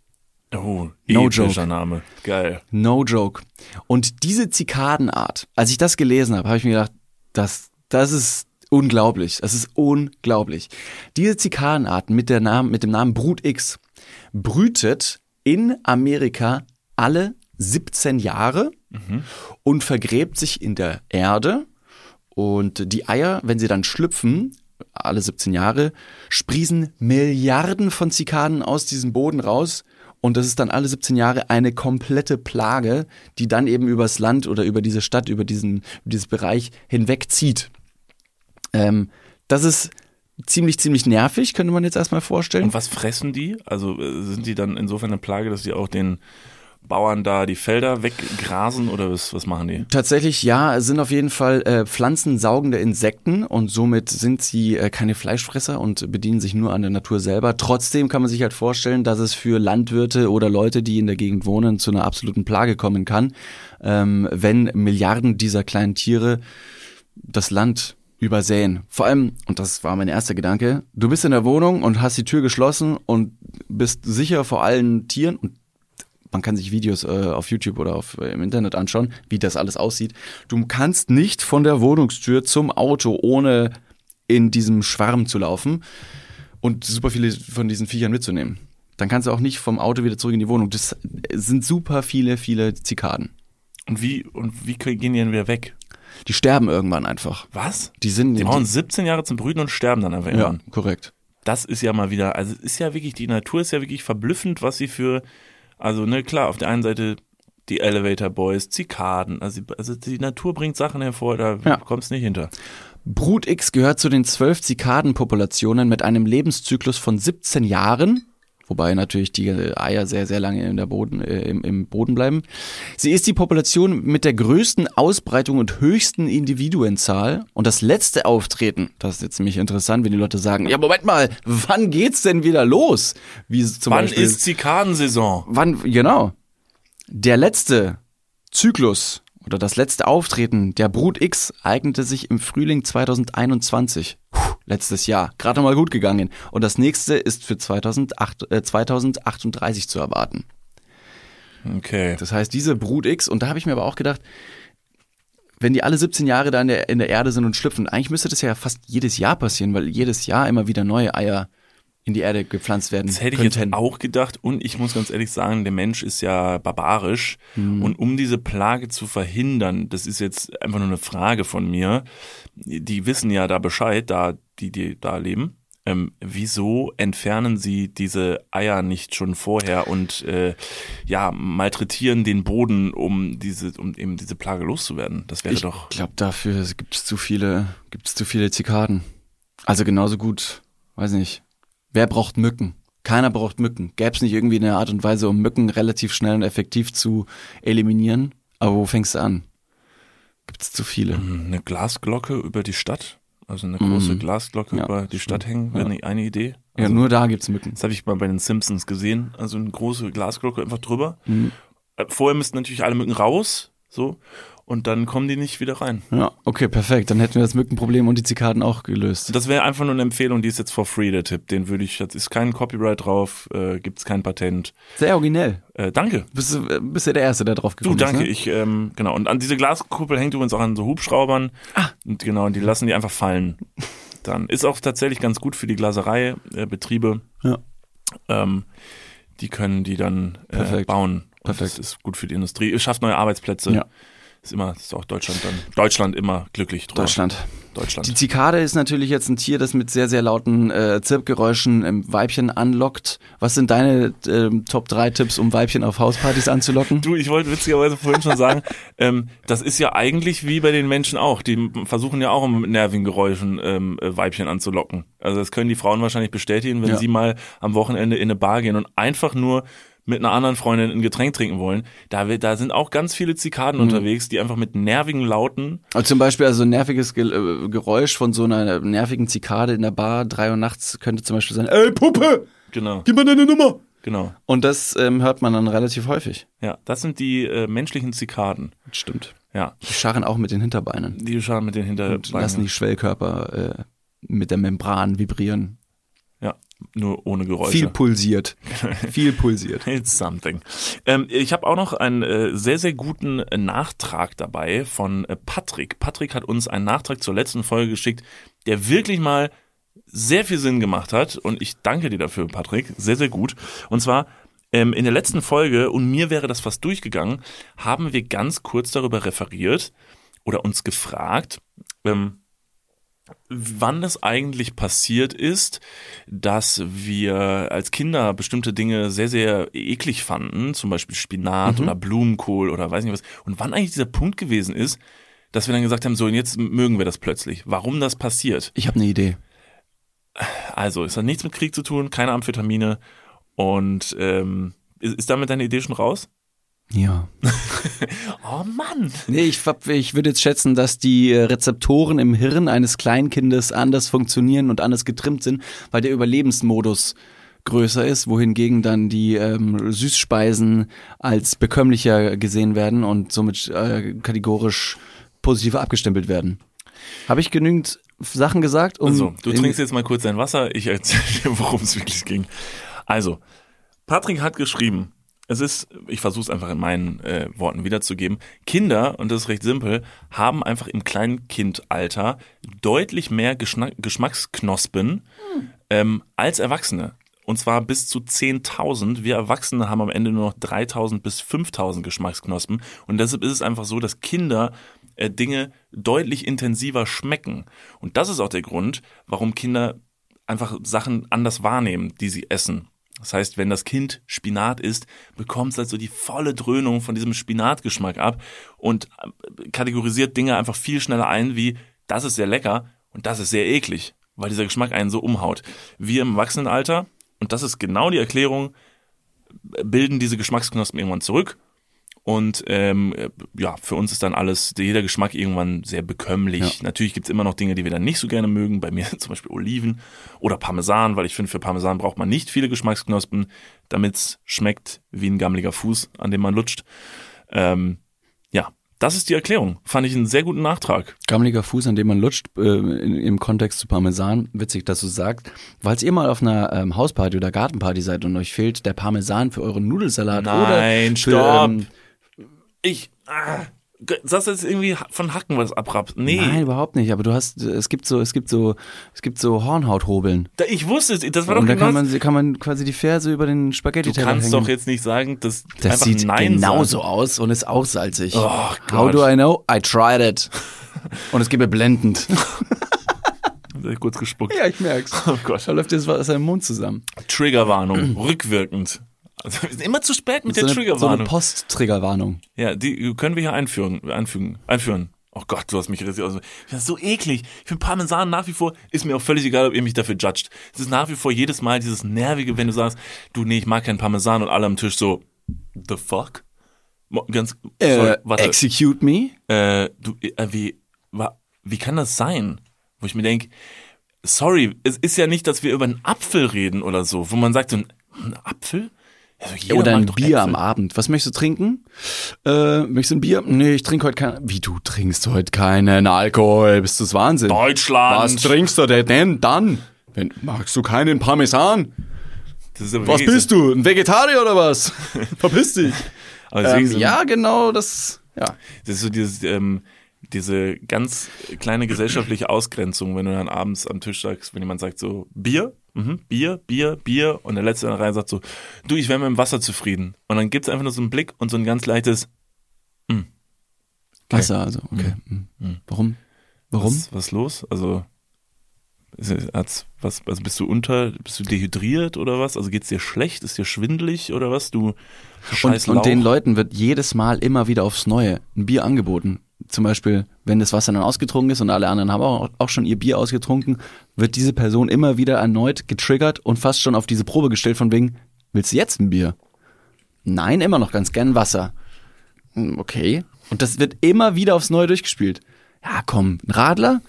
Oh, No joke. Name. Geil. No joke. Und diese Zikadenart, als ich das gelesen habe, habe ich mir gedacht, das, das ist unglaublich. Das ist unglaublich. Diese Zikadenart mit, der Namen, mit dem Namen Brut X brütet in Amerika alle 17 Jahre und vergräbt sich in der Erde. Und die Eier, wenn sie dann schlüpfen, alle 17 Jahre, sprießen Milliarden von Zikaden aus diesem Boden raus. Und das ist dann alle 17 Jahre eine komplette Plage, die dann eben übers Land oder über diese Stadt, über diesen, über dieses Bereich hinwegzieht. Ähm, das ist ziemlich, ziemlich nervig, könnte man jetzt erstmal vorstellen. Und was fressen die? Also äh, sind die dann insofern eine Plage, dass die auch den Bauern da die Felder weggrasen oder was, was machen die? Tatsächlich ja, es sind auf jeden Fall äh, pflanzensaugende Insekten und somit sind sie äh, keine Fleischfresser und bedienen sich nur an der Natur selber. Trotzdem kann man sich halt vorstellen, dass es für Landwirte oder Leute, die in der Gegend wohnen, zu einer absoluten Plage kommen kann, ähm, wenn Milliarden dieser kleinen Tiere das Land übersäen. Vor allem, und das war mein erster Gedanke, du bist in der Wohnung und hast die Tür geschlossen und bist sicher vor allen Tieren und man kann sich Videos äh, auf YouTube oder auf, äh, im Internet anschauen, wie das alles aussieht. Du kannst nicht von der Wohnungstür zum Auto, ohne in diesem Schwarm zu laufen und super viele von diesen Viechern mitzunehmen. Dann kannst du auch nicht vom Auto wieder zurück in die Wohnung. Das sind super viele, viele Zikaden. Und wie, und wie gehen die denn wieder weg? Die sterben irgendwann einfach. Was? Die sind Die brauchen 17 Jahre zum Brüten und sterben dann einfach ja, irgendwann. korrekt. Das ist ja mal wieder, also es ist ja wirklich, die Natur ist ja wirklich verblüffend, was sie für, also ne, klar, auf der einen Seite die Elevator Boys, Zikaden, also, also die Natur bringt Sachen hervor, da Ja. kommst nicht hinter. Brut X gehört zu den zwölf Zikadenpopulationen mit einem Lebenszyklus von 17 Jahren, wobei natürlich die Eier sehr, sehr lange in der Boden, äh, im, im Boden bleiben. Sie ist die Population mit der größten Ausbreitung und höchsten Individuenzahl. Und das letzte Auftreten, das ist jetzt ziemlich interessant, wenn die Leute sagen, ja, Moment mal, wann geht's denn wieder los? Wie zum Wann Beispiel, ist Zikadensaison? Wann, genau. Der letzte Zyklus oder das letzte Auftreten der Brut X eignete sich im Frühling 2021. Letztes Jahr. Gerade mal gut gegangen. Und das nächste ist für 2008, äh, 2038 zu erwarten. Okay. Das heißt, diese Brut X, und da habe ich mir aber auch gedacht, wenn die alle 17 Jahre da in der, in der Erde sind und schlüpfen, eigentlich müsste das ja fast jedes Jahr passieren, weil jedes Jahr immer wieder neue Eier in die Erde gepflanzt werden Das hätte ich könnten. jetzt auch gedacht und ich muss ganz ehrlich sagen, der Mensch ist ja barbarisch Hm. und um diese Plage zu verhindern, das ist jetzt einfach nur eine Frage von mir, die wissen ja da Bescheid, da die, die da leben. Ähm, wieso entfernen sie diese Eier nicht schon vorher und äh, ja malträtieren den Boden, um diese, um eben diese Plage loszuwerden? Das wäre Ich doch. glaube, dafür gibt es zu viele, gibt es zu viele Zikaden. Also genauso gut, weiß nicht. Wer braucht Mücken? Keiner braucht Mücken. Gäbe es nicht irgendwie eine Art und Weise, um Mücken relativ schnell und effektiv zu eliminieren? Aber wo fängst du an? Gibt es zu viele? Eine Glasglocke über die Stadt? Also eine große Mhm. Glasglocke Ja, über die Stadt hängen, wäre Ja. eine- Idee. Ja, Also- nur da gibt's Mücken. Das habe ich mal bei den Simpsons gesehen. Also eine große Glasglocke einfach drüber. Mhm. Äh, Vorher müssten natürlich alle Mücken raus, so. Und dann kommen die nicht wieder rein. Ja, okay, perfekt. Dann hätten wir das Mückenproblem und die Zikaden auch gelöst. Das wäre einfach nur eine Empfehlung, die ist jetzt for free, der Tipp. Den würde ich, jetzt ist kein Copyright drauf, äh, gibt's kein Patent. Sehr originell. Äh, danke. Bist du äh, bist ja der Erste, der drauf Du, gekommen danke. ist. Ne? Ich, ähm, genau. Und an diese Glaskuppel hängt übrigens auch an so Hubschraubern. Ah. Und genau, und die lassen die einfach fallen. Dann ist auch tatsächlich ganz gut für die Glaserei, äh, Betriebe. Ja. Ähm, die können die dann äh, Perfekt. bauen. Und Perfekt. Das ist gut für die Industrie. Es schafft neue Arbeitsplätze. Ja. Ist immer, ist auch Deutschland dann. Deutschland immer glücklich drüber. Deutschland. Deutschland. Die Zikade ist natürlich jetzt ein Tier, das mit sehr, sehr lauten äh, Zirpgeräuschen im Weibchen anlockt. Was sind deine ähm, Top 3 Tipps, um Weibchen auf Hauspartys anzulocken? Du, ich wollte witzigerweise vorhin schon sagen, [laughs] ähm, das ist ja eigentlich wie bei den Menschen auch. Die versuchen ja auch mit nervigen Geräuschen ähm, äh, Weibchen anzulocken. Also das können die Frauen wahrscheinlich bestätigen, wenn Ja. sie mal am Wochenende in eine Bar gehen und einfach nur mit einer anderen Freundin ein Getränk trinken wollen. Da, wird- da sind auch ganz viele Zikaden Mhm. unterwegs, die einfach mit nervigen Lauten Also zum Beispiel also ein nerviges Ge äh, Geräusch von so einer nervigen Zikade in der Bar, drei Uhr nachts, könnte zum Beispiel sein, ey Puppe, Genau, gib mir deine Nummer. genau. Und das ähm, hört man dann relativ häufig. Ja, das sind die äh, menschlichen Zikaden. Stimmt. Ja, Die scharren auch mit den Hinterbeinen die schauen mit den und lassen Hinterbeinen. die Schwellkörper äh, mit der Membran vibrieren. Nur ohne Geräusche. Viel pulsiert. [laughs] Viel pulsiert. It's something. Ähm, ich habe auch noch einen äh, sehr, sehr guten äh, Nachtrag dabei von äh, Patrick. Patrick hat uns einen Nachtrag zur letzten Folge geschickt, der wirklich mal sehr viel Sinn gemacht hat. Und ich danke dir dafür, Patrick. Sehr, sehr gut. Und zwar ähm, in der letzten Folge, und mir wäre das fast durchgegangen, haben wir ganz kurz darüber referiert oder uns gefragt, ähm, wann es eigentlich passiert ist, dass wir als Kinder bestimmte Dinge sehr, sehr eklig fanden, zum Beispiel Spinat oder Blumenkohl oder weiß nicht was, und wann eigentlich dieser Punkt gewesen ist, dass wir dann gesagt haben, so und jetzt mögen wir das plötzlich. Warum das passiert? Ich habe eine Idee. Also, es hat nichts mit Krieg zu tun, keine Amphetamine und ähm, ist, ist damit deine Idee schon raus? Ja. [laughs] Oh Mann! Nee, ich, ich würde jetzt schätzen, dass die äh, Rezeptoren im Hirn eines Kleinkindes anders funktionieren und anders getrimmt sind, weil der Überlebensmodus größer ist, wohingegen dann die ähm, Süßspeisen als bekömmlicher gesehen werden und somit äh, kategorisch positiver abgestempelt werden. Habe ich genügend Sachen gesagt? Um Also, du in- trinkst jetzt mal kurz dein Wasser, ich erzähle dir, worum es wirklich ging. Also, Patrick hat geschrieben, es ist, ich versuche es einfach in meinen äh, Worten wiederzugeben, Kinder, und das ist recht simpel, haben einfach im Kleinkindalter deutlich mehr Geschna Geschmacksknospen ähm, als Erwachsene. Und zwar bis zu 10.000. Wir Erwachsene haben am Ende nur noch 3.000 bis 5.000 Geschmacksknospen. Und deshalb ist es einfach so, dass Kinder äh, Dinge deutlich intensiver schmecken. Und das ist auch der Grund, warum Kinder einfach Sachen anders wahrnehmen, die sie essen. Das heißt, wenn das Kind Spinat isst, bekommt es halt so die volle Dröhnung von diesem Spinatgeschmack ab und äh, kategorisiert Dinge einfach viel schneller ein, wie das ist sehr lecker und das ist sehr eklig, weil dieser Geschmack einen so umhaut. Wir im Erwachsenenalter, und das ist genau die Erklärung, bilden diese Geschmacksknospen irgendwann zurück. Und ähm, äh, ja, für uns ist dann alles, jeder Geschmack irgendwann sehr bekömmlich. Natürlich gibt's immer noch Dinge, die wir dann nicht so gerne mögen. Bei mir [laughs] zum Beispiel Oliven oder Parmesan, weil ich finde, für Parmesan braucht man nicht viele Geschmacksknospen, damit's schmeckt wie ein gammeliger Fuß, an dem man lutscht. Ähm, ja, Das ist die Erklärung. Fand ich einen sehr guten Nachtrag. Gammeliger Fuß, an dem man lutscht, äh, in, im Kontext zu Parmesan. Witzig, dass du sagst. Falls ihr mal auf einer ähm, Hausparty oder Gartenparty seid und euch fehlt der Parmesan für euren Nudelsalat Nein, oder für, stopp. ähm, Ich, ah, sagst du jetzt irgendwie von Hacken was abrappst? Nee. Nein, überhaupt nicht. Aber du hast, es gibt so, es gibt so, es gibt so Hornhauthobeln. Da, ich wusste es, das war doch Und genau kann man, kann man quasi die Ferse über den spaghetti Du kannst doch jetzt nicht sagen, dass Das sieht Nein genauso sagen. aus und ist auch salzig. Oh How do I know? I tried it. Und es geht mir blendend. [laughs] Kurz gespuckt. ja, ich merk's. Oh Gott. Da läuft jetzt was aus seinem Mund zusammen. Triggerwarnung, rückwirkend. Also, wir sind immer zu spät mit so der eine, so eine Triggerwarnung. Post-Triggerwarnung. ja, die können wir hier einführen, einfügen, einführen. Oh Gott, du hast mich richtig aus. Das ist so eklig. Ich finde Parmesan nach wie vor, ist mir auch völlig egal, ob ihr mich dafür judgt. Es ist nach wie vor jedes Mal dieses Nervige, wenn du sagst, du, nee, ich mag keinen Parmesan und alle am Tisch so, the fuck? Ganz, sorry, Äh, warte. execute me? äh, du, äh, wie, wa, wie kann das sein? Wo ich mir denke, sorry, es ist ja nicht, dass wir über einen Apfel reden oder so, wo man sagt, so ein Apfel? Also Oder ein Bier Äpfel. am Abend. Was möchtest du trinken? Äh, möchtest du ein Bier? Nee, ich trinke heute kein. Wie, du trinkst heute keinen Alkohol? Bist du das Wahnsinn? Deutschland. Was trinkst du denn dann? Wenn, magst du keinen Parmesan? Was bist du? Ein Vegetarier oder was? [laughs] Verpiss dich. Ähm, so- ja, genau, das, ja. Das ist so dieses, ähm, diese ganz kleine gesellschaftliche Ausgrenzung, wenn du dann abends am Tisch sagst, wenn jemand sagt so, Bier, mhm, Bier, Bier, Bier und der Letzte in der Reihe sagt so, du, ich wäre mit dem Wasser zufrieden. Und dann gibt's einfach nur so einen Blick und so ein ganz leichtes, Wasser, also, okay. Mhm. Warum? Warum? was, was ist los? Also, ist, es- hat's, was, also bist du unter, bist du dehydriert oder was? Also geht's dir schlecht? Ist dir schwindelig oder was? Du scheiß Und, und den. Leuten wird jedes Mal immer wieder aufs Neue ein Bier angeboten. Zum Beispiel, wenn das Wasser dann ausgetrunken ist und alle anderen haben auch, auch schon ihr Bier ausgetrunken, wird diese Person immer wieder erneut getriggert und fast schon auf diese Probe gestellt von wegen, willst du jetzt ein Bier? Nein, immer noch ganz gern Wasser. Hm, Okay. Und das wird immer wieder aufs Neue durchgespielt. Ja, komm, ein Radler?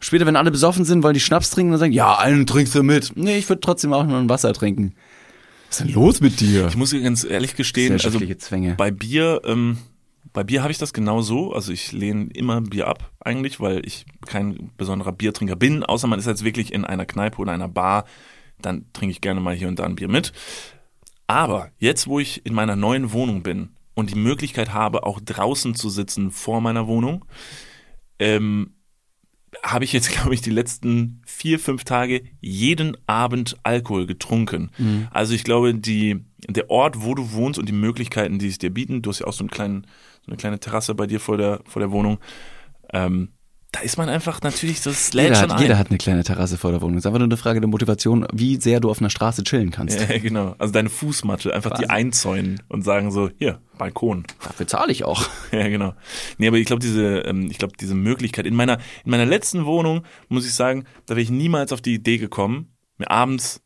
Später, wenn alle besoffen sind, wollen die Schnaps trinken, dann sagen, ja, einen trinkst du mit. Nee, ich würde trotzdem auch nur ein Wasser trinken. Was ist denn los mit dir? Ich muss dir ganz ehrlich gestehen, also Zwänge. bei Bier, ähm, bei Bier habe ich das genau so. Also ich lehne immer Bier ab eigentlich, weil ich kein besonderer Biertrinker bin, außer man ist jetzt wirklich in einer Kneipe oder einer Bar, dann trinke ich gerne mal hier und da ein Bier mit. Aber jetzt, wo ich in meiner neuen Wohnung bin und die Möglichkeit habe, auch draußen zu sitzen vor meiner Wohnung, ähm, habe ich jetzt, [laughs] glaube ich, die letzten vier, fünf Tage jeden Abend Alkohol getrunken. Also ich glaube, die, der Ort, wo du wohnst und die Möglichkeiten, die es dir bieten, du hast ja auch so, einen kleinen, so eine kleine Terrasse bei dir vor der, vor der Wohnung, ähm, da ist man einfach natürlich, das lädt Jeder schon hat, jeder hat eine kleine Terrasse vor der Wohnung. Es ist einfach nur eine Frage der Motivation, wie sehr du auf einer Straße chillen kannst. Ja, genau. Also deine Fußmatte, einfach die Quasi. einzäunen und sagen so, hier, Balkon. Dafür zahle ich auch. [laughs] Ja, genau. Nee, aber ich glaube, diese, ähm, ich glaube, diese Möglichkeit, in meiner, in meiner letzten Wohnung, muss ich sagen, da wäre ich niemals auf die Idee gekommen, mir abends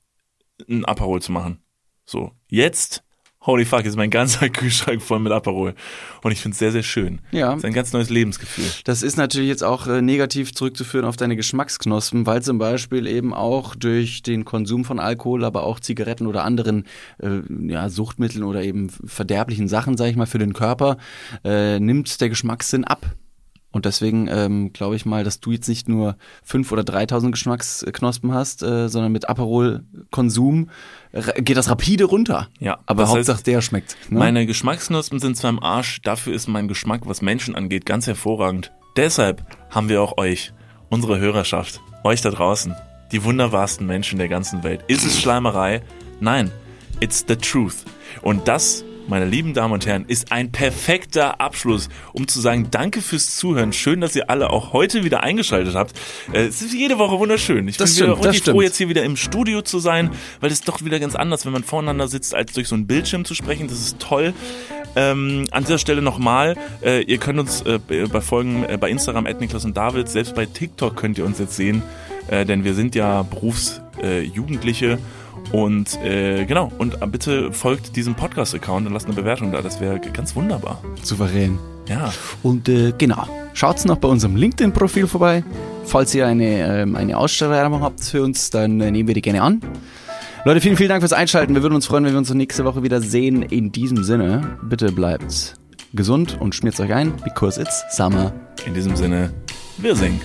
ein Aperol zu machen. So. Jetzt, holy fuck, ist mein ganzer [laughs] Kühlschrank voll mit Aperol. Und ich finde es sehr, sehr schön. Ja. Das ist ein ganz neues Lebensgefühl. Das ist natürlich jetzt auch äh, negativ zurückzuführen auf deine Geschmacksknospen, weil zum Beispiel eben auch durch den Konsum von Alkohol, aber auch Zigaretten oder anderen äh, ja, Suchtmitteln oder eben verderblichen Sachen, sage ich mal, für den Körper, äh, nimmt der Geschmackssinn ab. Und deswegen ähm, glaube ich mal, dass du jetzt nicht nur fünf oder 3000 Geschmacksknospen hast, äh, sondern mit Aperol-Konsum geht das rapide runter. Ja, Aber das Hauptsache heißt, der schmeckt. Ne? Meine Geschmacksknospen sind zwar im Arsch, dafür ist mein Geschmack, was Menschen angeht, ganz hervorragend. Deshalb haben wir auch euch, unsere Hörerschaft, euch da draußen, die wunderbarsten Menschen der ganzen Welt. Ist es Schleimerei? Nein, it's the truth. Und das, meine lieben Damen und Herren, ist ein perfekter Abschluss, um zu sagen, danke fürs Zuhören. Schön, dass ihr alle auch heute wieder eingeschaltet habt. Äh, Es ist jede Woche wunderschön. Ich Das bin wieder stimmt, das richtig froh, jetzt hier wieder im Studio zu sein, weil es ist doch wieder ganz anders, wenn man voreinander sitzt, als durch so einen Bildschirm zu sprechen. Das ist toll. Ähm, an dieser Stelle nochmal, äh, ihr könnt uns äh, bei Folgen äh, bei Instagram, Niklas und David, selbst bei TikTok könnt ihr uns jetzt sehen, äh, denn wir sind ja Berufsjugendliche äh. Und äh, genau, und äh, bitte folgt diesem Podcast-Account und lasst eine Bewertung da, das wäre ganz wunderbar. Souverän. Ja, Und äh, genau, schaut's noch bei unserem LinkedIn-Profil vorbei. Falls ihr eine, ähm, eine Ausstellung habt für uns, dann äh, nehmen wir die gerne an. Leute, vielen, vielen Dank fürs Einschalten. Wir würden uns freuen, wenn wir uns nächste Woche wieder sehen. In diesem Sinne, bitte bleibt gesund und schmiert euch ein, because it's summer. In diesem Sinne, wir singen.